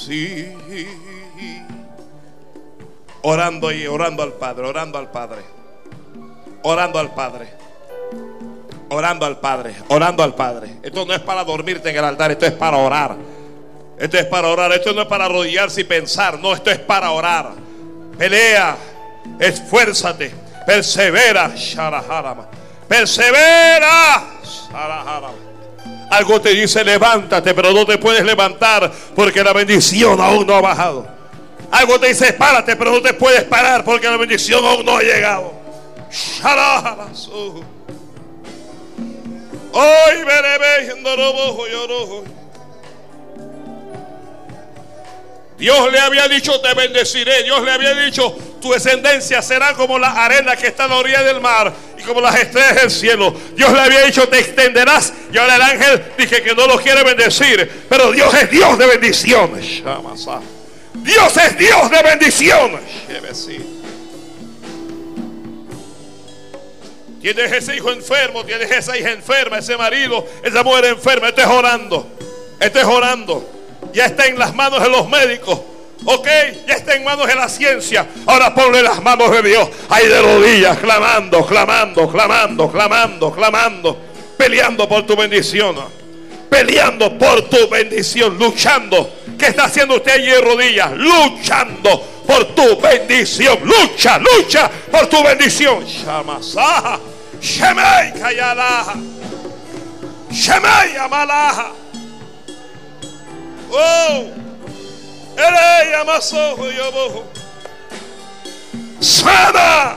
Sí. Orando y orando al Padre, orando al Padre. Orando al Padre. Orando al Padre, orando al Padre. Esto no es para dormirte en el altar, esto es para orar. Esto es para orar, esto no es para arrodillarse y pensar, no, esto es para orar. Pelea, esfuérzate, persevera, persevera. Algo te dice levántate, pero no te puedes levantar porque la bendición aún no ha bajado. Algo te dice párate, pero no te puedes parar porque la bendición aún no ha llegado. Dios le había dicho, te bendeciré. Dios le había dicho, tu descendencia será como la arena que está a la orilla del mar y como las estrellas del cielo. Dios le había dicho, te extenderás. Y ahora el ángel dije que no lo quiere bendecir. Pero Dios es Dios de bendición. Dios es Dios de bendición. Tienes ese hijo enfermo, tienes esa hija enferma, ese marido, esa mujer enferma. Estés orando, estés orando. Ya está en las manos de los médicos. Ok, ya está en manos de la ciencia. Ahora ponle las manos de Dios. Ahí de rodillas, clamando, clamando, clamando, clamando, clamando. Peleando por tu bendición. Peleando por tu bendición. Luchando. ¿Qué está haciendo usted allí de rodillas? Luchando por tu bendición. Lucha, lucha por tu bendición. Shamasaha. Shemay Kayalaha. Shemay Amalaha. Oh. Erei Amasoho Yoboho. Sana.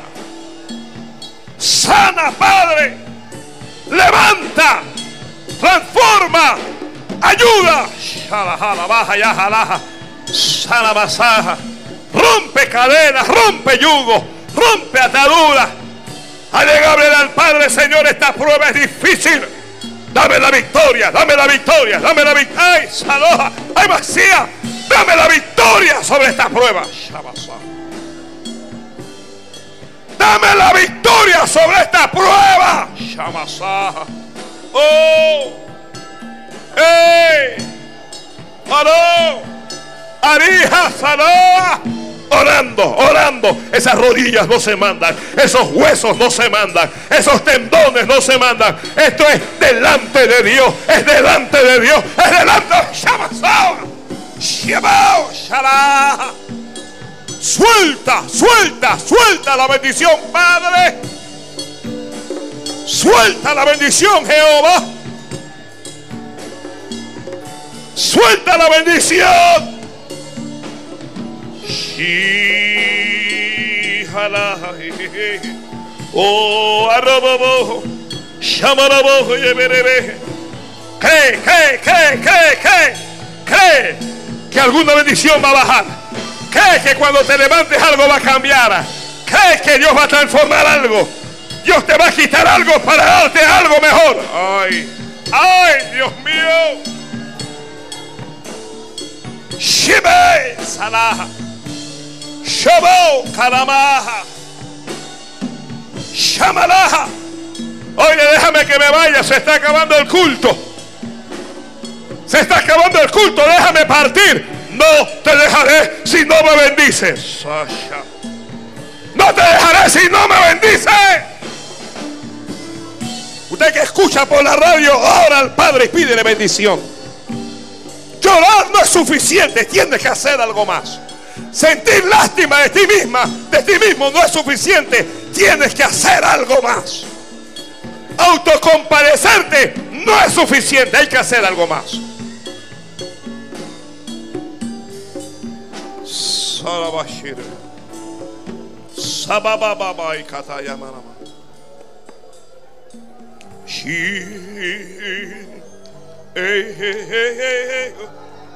Sana, Padre. Levanta. Transforma. Ayuda. Shalajala, baja ya, jalaja. Sana masaja. Rompe cadenas, rompe yugo, rompe ataduras Allegable al Padre, Señor, esta prueba es difícil. Dame la victoria, dame la victoria, dame la victoria. ¡Ay, Saloja! ¡Ay, vacía! Dame la victoria sobre esta prueba. Dame la victoria sobre esta prueba. Oh. ¡Ey! ¡Aló! ¡Arija, Saloa! Orando, orando. Esas rodillas no se mandan, esos huesos no se mandan, esos tendones no se mandan. Esto es delante de Dios, es delante de Dios, es delante Suelta, suelta, suelta la bendición, Padre. Suelta la bendición, Jehová. Suelta la bendición. Oh, arrobobo, shamarabojo, yeberebe. Cree, cree, cree, cree, cree, cree que alguna bendición va a bajar. Cree que cuando te levantes algo va a cambiar. Cree que Dios va a transformar algo. Dios te va a quitar algo para darte algo mejor. Ay, ay, Dios mío. Shibe Salah. Shabo Karamaha. Shamalaha. Oye, déjame que me vaya, se está acabando el culto. Se está acabando el culto, déjame partir. No te dejaré si no me bendices. No te dejaré si no me bendices. Usted que escucha por la radio, ora al Padre y pídele bendición. Llorar no es suficiente, tienes que hacer algo más. Sentir lástima de ti misma, de ti mismo, no es suficiente. Tienes que hacer algo más. Autocompadecerte no es suficiente, hay que hacer algo más.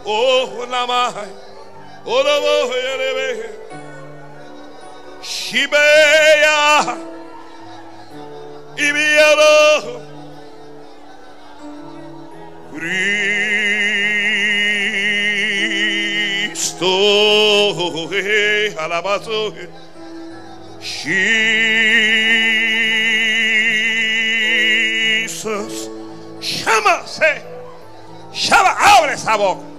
Oh, Shibeya. Ibiado Cristo. Alabazo. Jesus. Llama, llama, abre esa boca.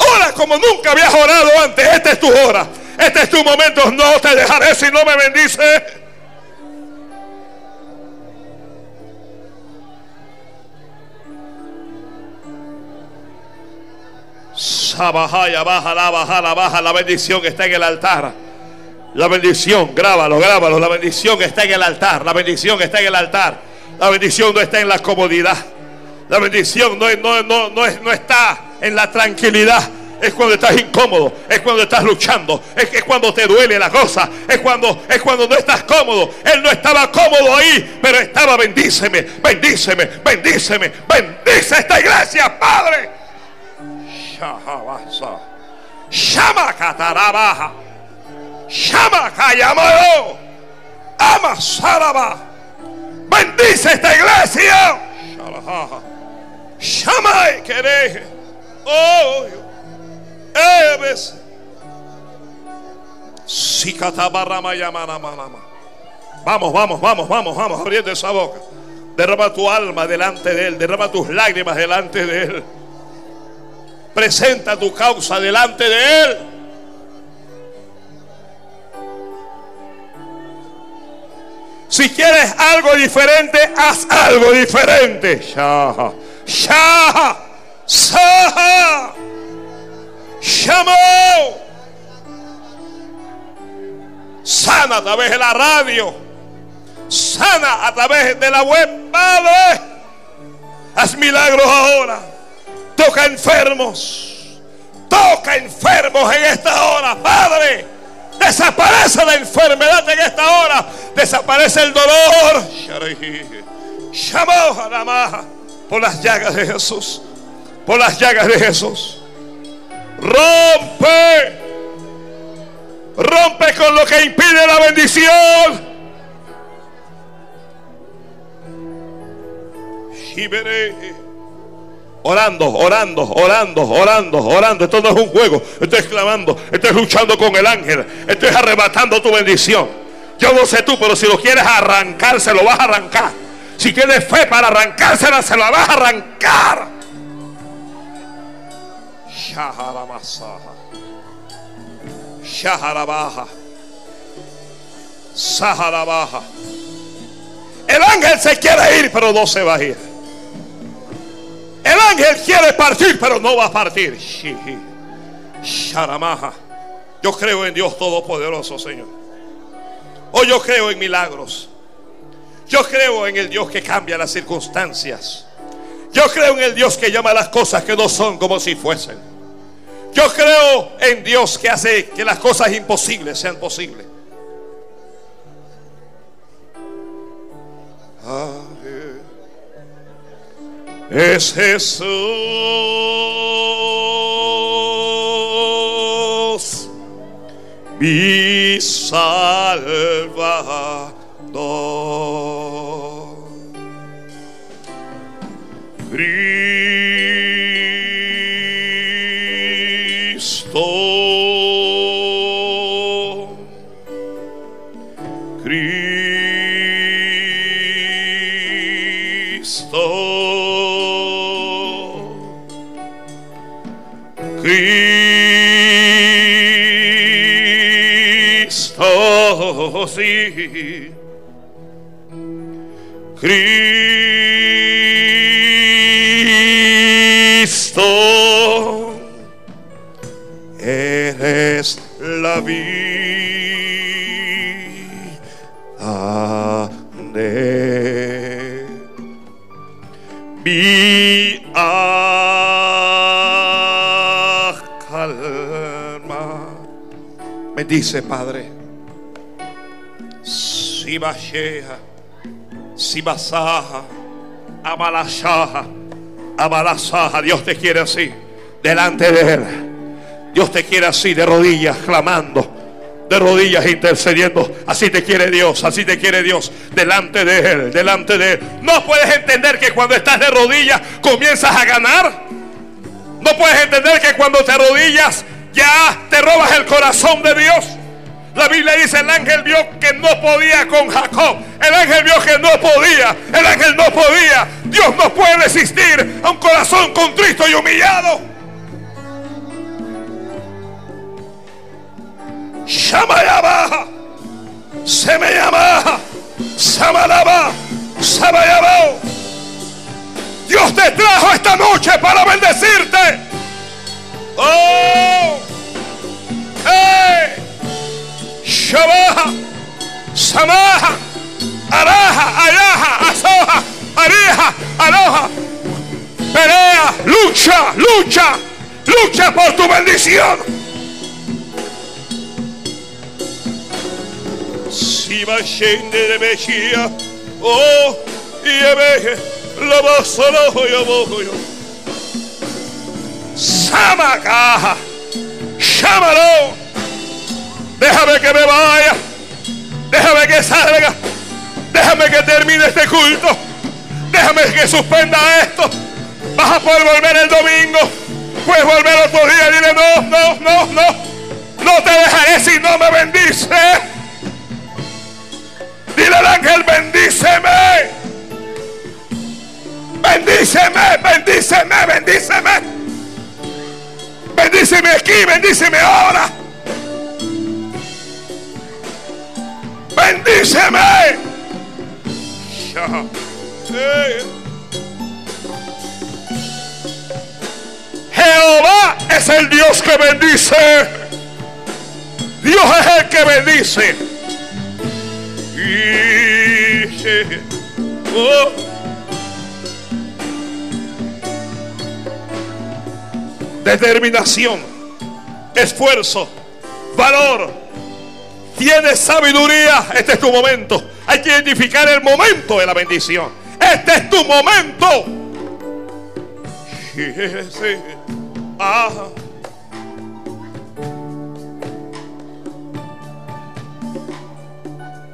Ora como nunca habías orado antes. Esta es tu hora. Este es tu momento. No te dejaré si no me bendice. Sabajaya, bájala, bájala, baja. La bendición está en el altar. La bendición, grábalo, grábalo. La bendición está en el altar. La bendición está en el altar. La bendición no está en la comodidad. La bendición no, no, no, no, no está en la tranquilidad es cuando estás incómodo, es cuando estás luchando, es, es, cuando te duele la cosa, es cuando, es cuando no estás cómodo. Él no estaba cómodo ahí, pero estaba bendíceme, bendíceme, bendíceme, bendice esta iglesia, Padre. Shama Catarabaja, Shama Kayamado, Ama Saraba, bendice esta iglesia. Shama Quereje, oh. Eres. Vamos, vamos, vamos, vamos, vamos, abriendo esa boca. Derrama tu alma delante de Él, derrama tus lágrimas delante de Él. Presenta tu causa delante de Él. Si quieres algo diferente, haz algo diferente. Shaha, shaha, shaha. Llamó. Sana a través de la radio. Sana a través de la web. Padre, haz milagros ahora. Toca enfermos. Toca enfermos en esta hora. Padre, desaparece la enfermedad en esta hora. Desaparece el dolor. Maja por las llagas de Jesús. Por las llagas de Jesús. Rompe. Rompe con lo que impide la bendición. Orando, orando, orando, orando, orando. Esto no es un juego. Estoy clamando. Estoy luchando con el ángel. Estoy arrebatando tu bendición. Yo no sé tú, pero si lo quieres arrancar, se lo vas a arrancar. Si tienes fe para arrancársela, se la vas a arrancar. Shaharabaja. Saharabaja. El ángel se quiere ir, pero no se va a ir. El ángel quiere partir, pero no va a partir. Sharamaja. Yo creo en Dios Todopoderoso, Señor. O yo creo en milagros. Yo creo en el Dios que cambia las circunstancias. Yo creo en el Dios que llama las cosas que no son como si fuesen. Yo creo en Dios que hace que las cosas imposibles sean posibles. Es Jesús, mi Salvador. Cristo, eres la vida de mi calma. Me dice Padre. Sibashea, Sibasaja, Amalashaja, Amalasaja. Dios te quiere así, delante de Él. Dios te quiere así, de rodillas, clamando de rodillas intercediendo. Así te quiere Dios, así te quiere Dios, delante de Él, delante de Él. No puedes entender que cuando estás de rodillas comienzas a ganar. No puedes entender que cuando te rodillas ya te robas el corazón de Dios. La Biblia dice, el ángel vio que no podía con Jacob. El ángel vio que no podía. El ángel no podía. Dios no puede resistir a un corazón contristo y humillado. Shamayaba. Se me llama. Samalaba. Samayaba. Dios te trajo esta noche para bendecirte. Oh. Hey. Shabaha, Samaha, Araja, Ayaja, Asoja, Arija, Aloja. Pelea, lucha, lucha, lucha por tu bendición. Si va de Mejía, oh, y la voz solo yo voy yo. Shamalo. Déjame que me vaya. Déjame que salga. Déjame que termine este culto. Déjame que suspenda esto. Vas a poder volver el domingo. Puedes volver otro día y dile, no, no, no, no. No te dejaré si no me bendice. Dile al ángel, bendíceme. Bendíceme, bendíceme, bendíceme. Bendíceme aquí, bendíceme ahora. Bendíceme. Jehová es el Dios que bendice. Dios es el que bendice. Oh. Determinación, esfuerzo, valor, tienes sabiduría, este es tu momento. Hay que identificar el momento de la bendición. Este es tu momento.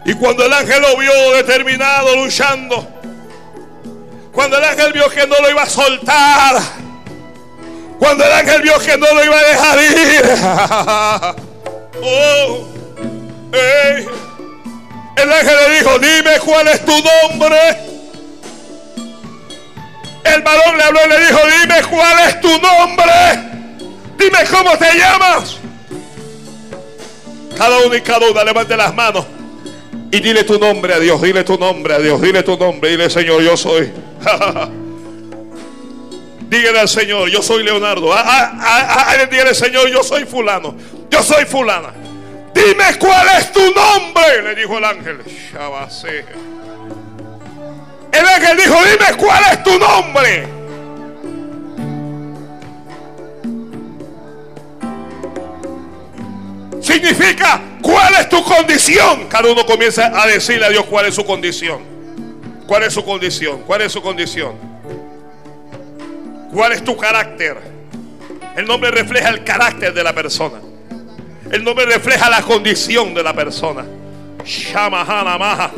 Y cuando el ángel lo vio determinado, luchando, cuando el ángel vio que no lo iba a soltar, cuando el ángel vio que no lo iba a dejar ir, oh, el ángel le dijo, dime cuál es tu nombre. El varón le habló y le dijo, dime cuál es tu nombre. Dime cómo te llamas. Cada uno y cada una levante las manos. Y dile tu nombre a Dios, dile tu nombre a Dios, dile tu nombre, dile Señor, yo soy. Dígale al Señor, yo soy Leonardo. Ah, ah, ah, dígale Señor, yo soy fulano. Yo soy fulana. Dime cuál es dijo el ángel. El ángel dijo, dime cuál es tu nombre. Significa cuál es tu condición. Cada uno comienza a decirle a Dios cuál es su condición. ¿Cuál es su condición? ¿Cuál es su condición? ¿Cuál es tu carácter? El nombre refleja el carácter de la persona. El nombre refleja la condición de la persona. Maha.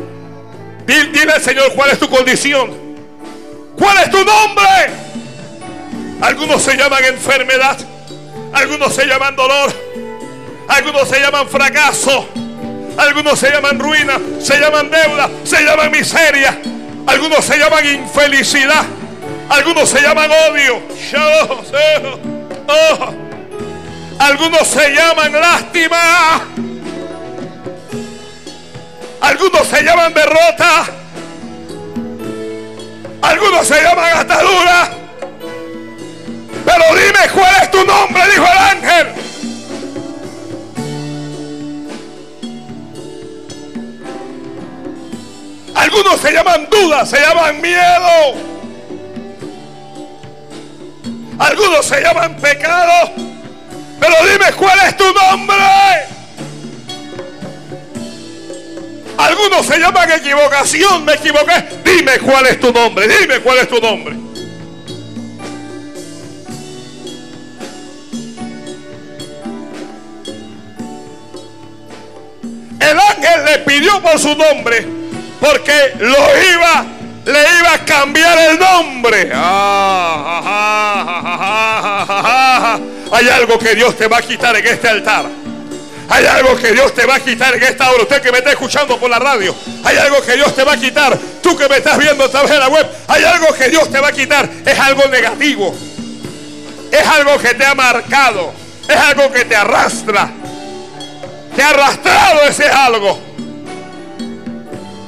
Dile Señor cuál es tu condición. ¿Cuál es tu nombre? Algunos se llaman enfermedad. Algunos se llaman dolor. Algunos se llaman fracaso. Algunos se llaman ruina. Se llaman deuda. Se llaman miseria. Algunos se llaman infelicidad. Algunos se llaman odio. Algunos se llaman lástima. Algunos se llaman derrota. Algunos se llaman atadura. Pero dime cuál es tu nombre, dijo el ángel. Algunos se llaman dudas, se llaman miedo. Algunos se llaman pecado. Pero dime cuál es tu nombre. Algunos se llaman equivocación, me equivoqué. Dime cuál es tu nombre, dime cuál es tu nombre. El ángel le pidió por su nombre porque lo iba, le iba a cambiar el nombre. Ah, hay algo que Dios te va a quitar en este altar. Hay algo que Dios te va a quitar en esta hora. Usted que me está escuchando por la radio. Hay algo que Dios te va a quitar. Tú que me estás viendo a través de la web. Hay algo que Dios te va a quitar. Es algo negativo. Es algo que te ha marcado. Es algo que te arrastra. Te ha arrastrado ese algo.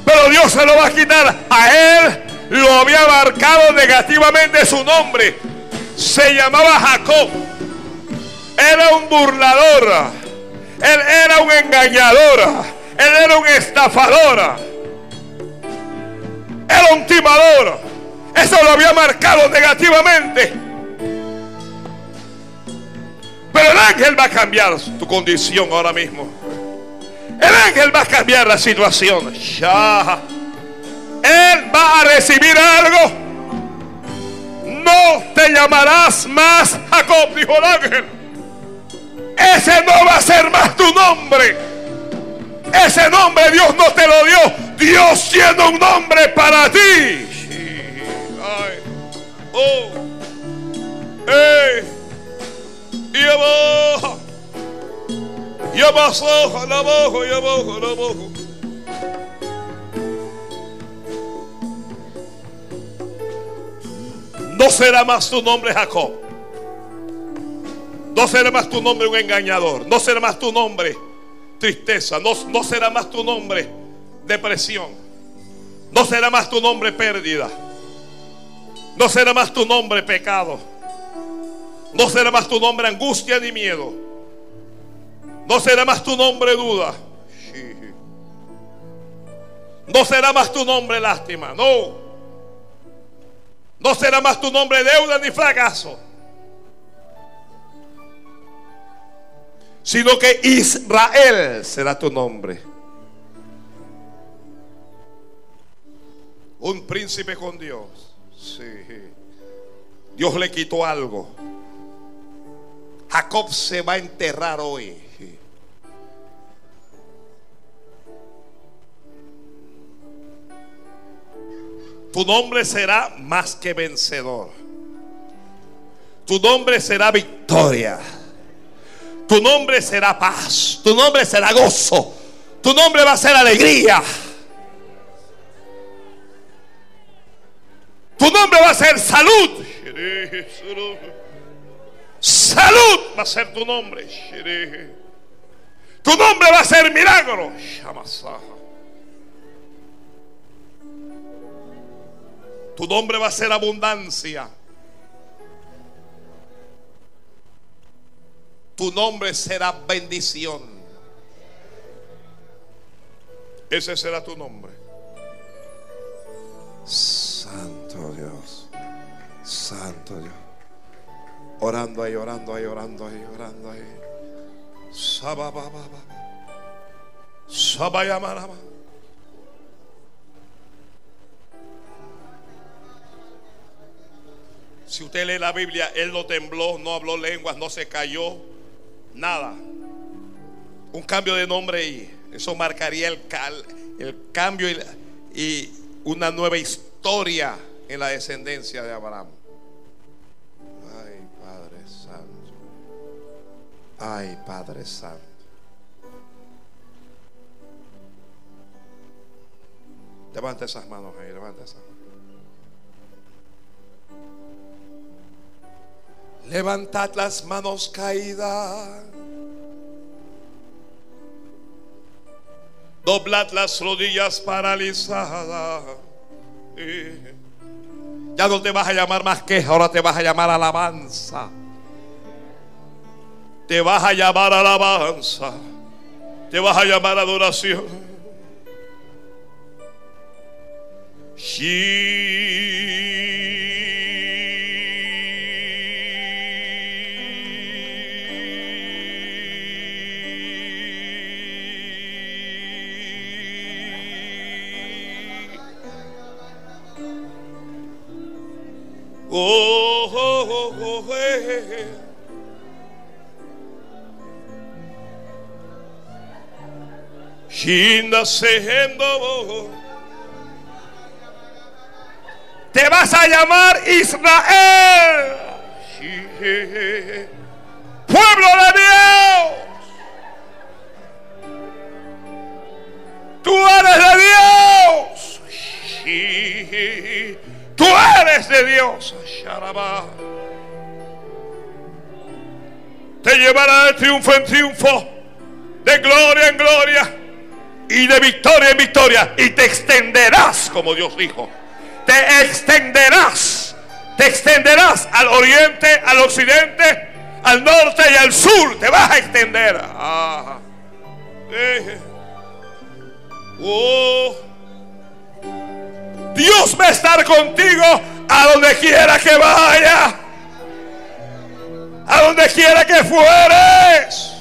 Pero Dios se lo va a quitar. A él lo había marcado negativamente su nombre. Se llamaba Jacob era un burlador, él era un engañador, él era un estafador, era un timador. Eso lo había marcado negativamente. Pero el ángel va a cambiar tu condición ahora mismo. El ángel va a cambiar la situación. Ya. Él va a recibir algo. No te llamarás más Jacob, dijo el ángel. Ese no va a ser más tu nombre. Ese nombre Dios no te lo dio. Dios tiene un nombre para ti. Oh. Hey. Y abajo. Y abajo, abajo, y abajo, abajo. No será más tu nombre Jacob. No será más tu nombre un engañador. No será más tu nombre tristeza. No, no será más tu nombre depresión. No será más tu nombre pérdida. No será más tu nombre pecado. No será más tu nombre angustia ni miedo. No será más tu nombre duda. No será más tu nombre lástima. No. No será más tu nombre deuda ni fracaso. Sino que Israel será tu nombre. Un príncipe con Dios. Sí. Dios le quitó algo. Jacob se va a enterrar hoy. Tu nombre será más que vencedor. Tu nombre será victoria. Tu nombre será paz. Tu nombre será gozo. Tu nombre va a ser alegría. Tu nombre va a ser salud. Salud va a ser tu nombre. Tu nombre va a ser milagro. Tu nombre va a ser abundancia. Tu nombre será bendición. Ese será tu nombre. Santo Dios. Santo Dios. Orando ahí, orando ahí, orando ahí, orando ahí. Si usted lee la Biblia, él no tembló, no habló lenguas, no se cayó, nada. Un cambio de nombre y eso marcaría el, el cambio y una nueva historia en la descendencia de Abraham. Ay, Padre Santo. Ay, Padre Santo. Levanta esas manos ahí, levanta esas manos. Levantad las manos caídas. Doblad las rodillas paralizadas. Ya no te vas a llamar más queja, ahora te vas a llamar alabanza. Te vas a llamar alabanza. Te vas a llamar adoración. Oh, oh, oh, oh sehendo. Te vas a llamar Israel. Pueblo de Dios. Tú eres de Dios. Tú eres de Dios. Te llevará de triunfo en triunfo, de gloria en gloria y de victoria en victoria. Y te extenderás, como Dios dijo. Te extenderás. Te extenderás al oriente, al occidente, al norte y al sur. Te vas a extender. Ah. Eh. Oh. Dios va a estar contigo a donde quiera que vaya. A donde quiera que fueres.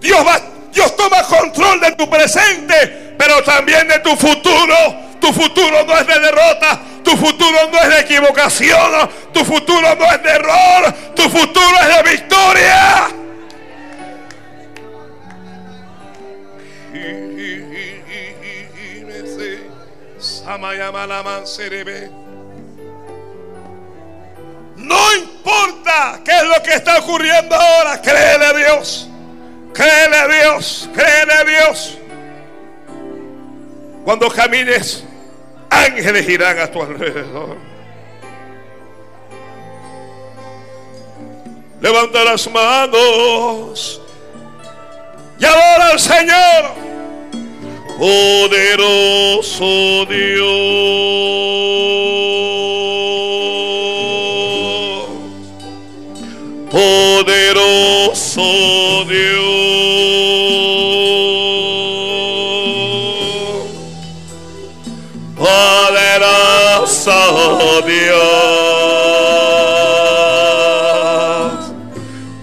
Dios, va, Dios toma control de tu presente, pero también de tu futuro. Tu futuro no es de derrota, tu futuro no es de equivocación, tu futuro no es de error, tu futuro es de victoria. No importa qué es lo que está ocurriendo ahora, créele a Dios. Créele a Dios, créele a Dios. Cuando camines, ángeles irán a tu alrededor. Levanta las manos y adora al Señor poderoso Dios, poderoso Dios, poderoso Dios,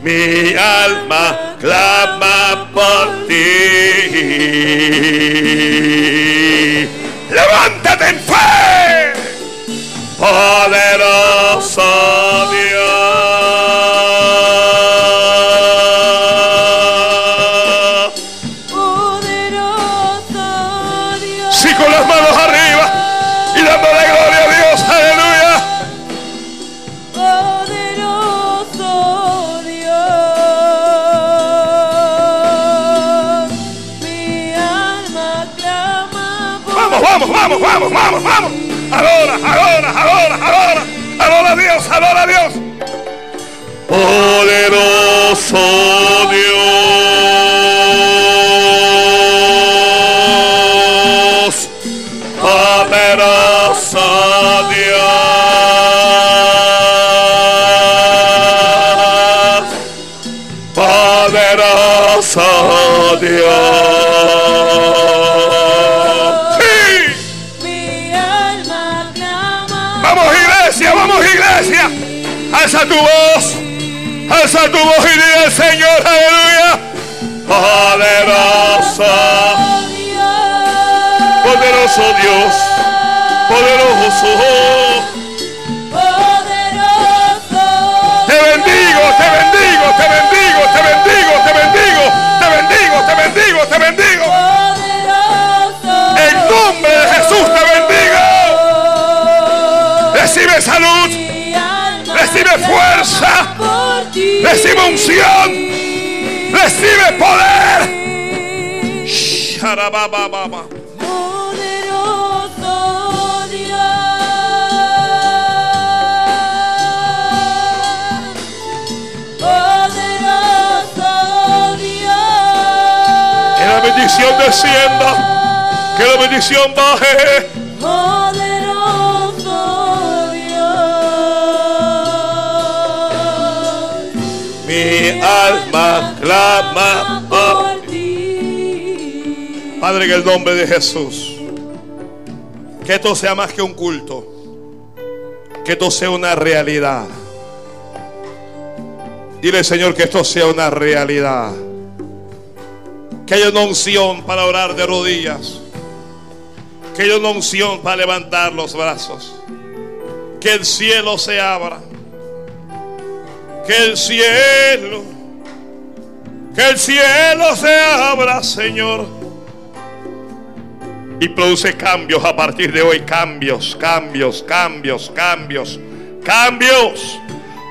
mi alma clama por ti. Levántate en fe. Poderoso Vamos, vamos, vamos, vamos. Adora, adora, adora, adora. Adora a Dios, adora a Dios. Poderoso fuerza, recibe unción. Recibe poder. Sharabababa. Que la bendición descienda. Que la bendición baje. Alma clama por ti. Padre, en el nombre de Jesús. Que esto sea más que un culto. Que esto sea una realidad. Dile, Señor, que esto sea una realidad. Que haya una unción para orar de rodillas. Que haya una unción para levantar los brazos. Que el cielo se abra. Que el cielo, que el cielo se abra, Señor. Y produce cambios a partir de hoy. Cambios, cambios, cambios, cambios, cambios.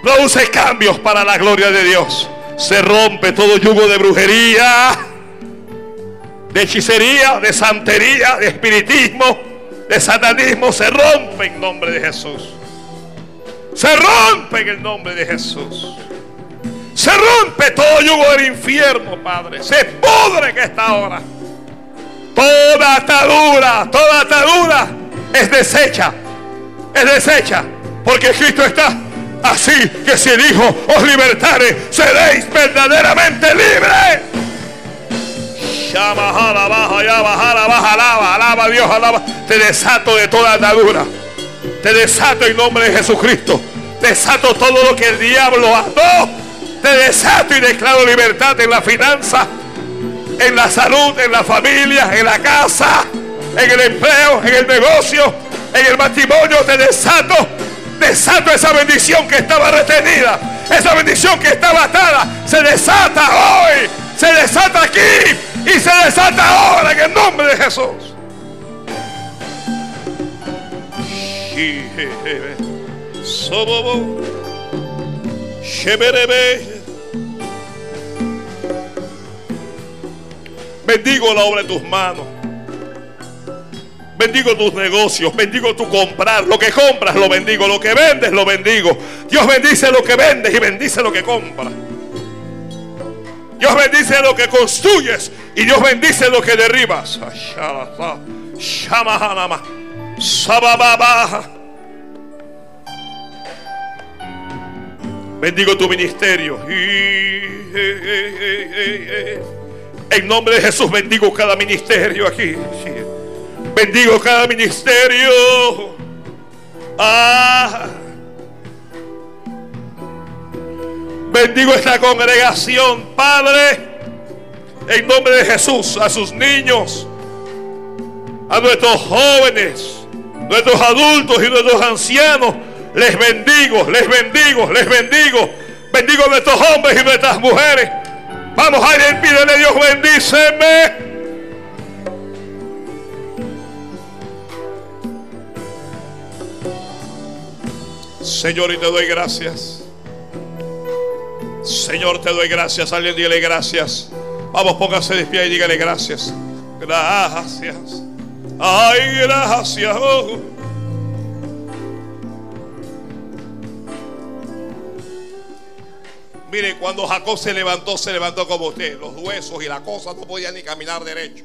Produce cambios para la gloria de Dios. Se rompe todo yugo de brujería, de hechicería, de santería, de espiritismo, de satanismo. Se rompe en nombre de Jesús. Se rompe en el nombre de Jesús. Se rompe todo yugo del infierno, Padre. Se pudre en esta hora. Toda atadura, toda atadura es deshecha. Es deshecha. Porque Cristo está. Así que si el Hijo os libertare, seréis verdaderamente libres. Llama, baja, ya, bajala, baja, alaba, alaba Dios, alaba. Te desato de toda atadura. Te desato en nombre de Jesucristo. Desato todo lo que el diablo ató. Te desato y declaro libertad en la finanza, en la salud, en la familia, en la casa, en el empleo, en el negocio, en el matrimonio. Te desato. Desato esa bendición que estaba retenida. Esa bendición que estaba atada. Se desata hoy. Se desata aquí. Y se desata ahora en el nombre de Jesús. Sobobo. Sheberebe. Bendigo la obra de tus manos. Bendigo tus negocios, bendigo tu comprar. Lo que compras lo bendigo, lo que vendes lo bendigo. Dios bendice lo que vendes y bendice lo que compras. Dios bendice lo que construyes y Dios bendice lo que derribas. Bendigo tu ministerio. En nombre de Jesús bendigo cada ministerio aquí. Bendigo cada ministerio. Ah. Bendigo esta congregación, Padre. En nombre de Jesús, a sus niños, a nuestros jóvenes, nuestros adultos y nuestros ancianos. Les bendigo, les bendigo, les bendigo. Bendigo a nuestros hombres y nuestras mujeres. Vamos a ir, pídele Dios, bendíceme. Señor, y te doy gracias. Señor, te doy gracias. Alguien dígale gracias. Vamos, póngase de pie y dígale gracias. Gracias. Ay, gracias. Oh. Mire, cuando Jacob se levantó, se levantó como usted. Los huesos y la cosa no podían ni caminar derecho.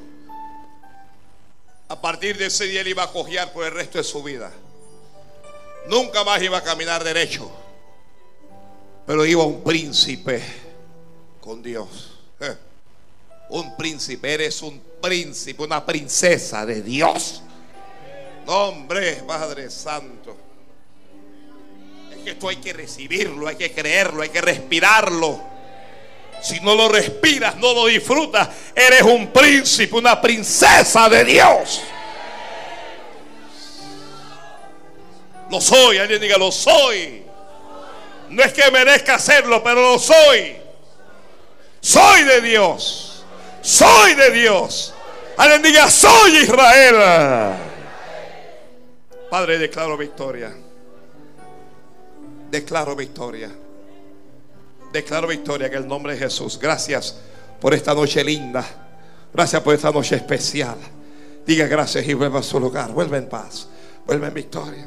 A partir de ese día él iba a cojear por el resto de su vida. Nunca más iba a caminar derecho. Pero iba un príncipe con Dios. Eh, Un príncipe, eres un príncipe, una princesa de Dios. No, hombre, Padre Santo. Es Que esto hay que recibirlo, hay que creerlo, hay que respirarlo. Si no lo respiras, no lo disfrutas, eres un príncipe, una princesa de Dios. Lo soy, alguien diga, lo soy. No es que merezca hacerlo, pero lo soy. Soy de Dios. Soy de Dios. Alguien diga, soy Israel. Padre, declaro victoria. Declaro victoria. Declaro victoria en el nombre de Jesús. Gracias por esta noche linda. Gracias por esta noche especial. Diga gracias y vuelva a su lugar. Vuelve en paz. Vuelve en victoria.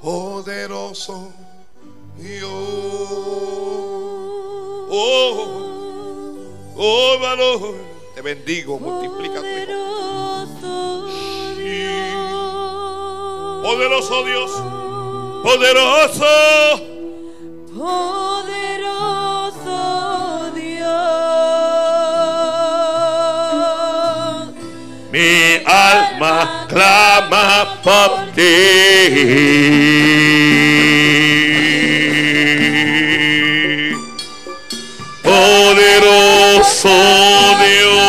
Poderoso Dios. Oh, oh, valor. Te bendigo, multiplica tu Poderoso Dios, poderoso. Poderoso Dios. Mi alma clama por ti. Poderoso Dios.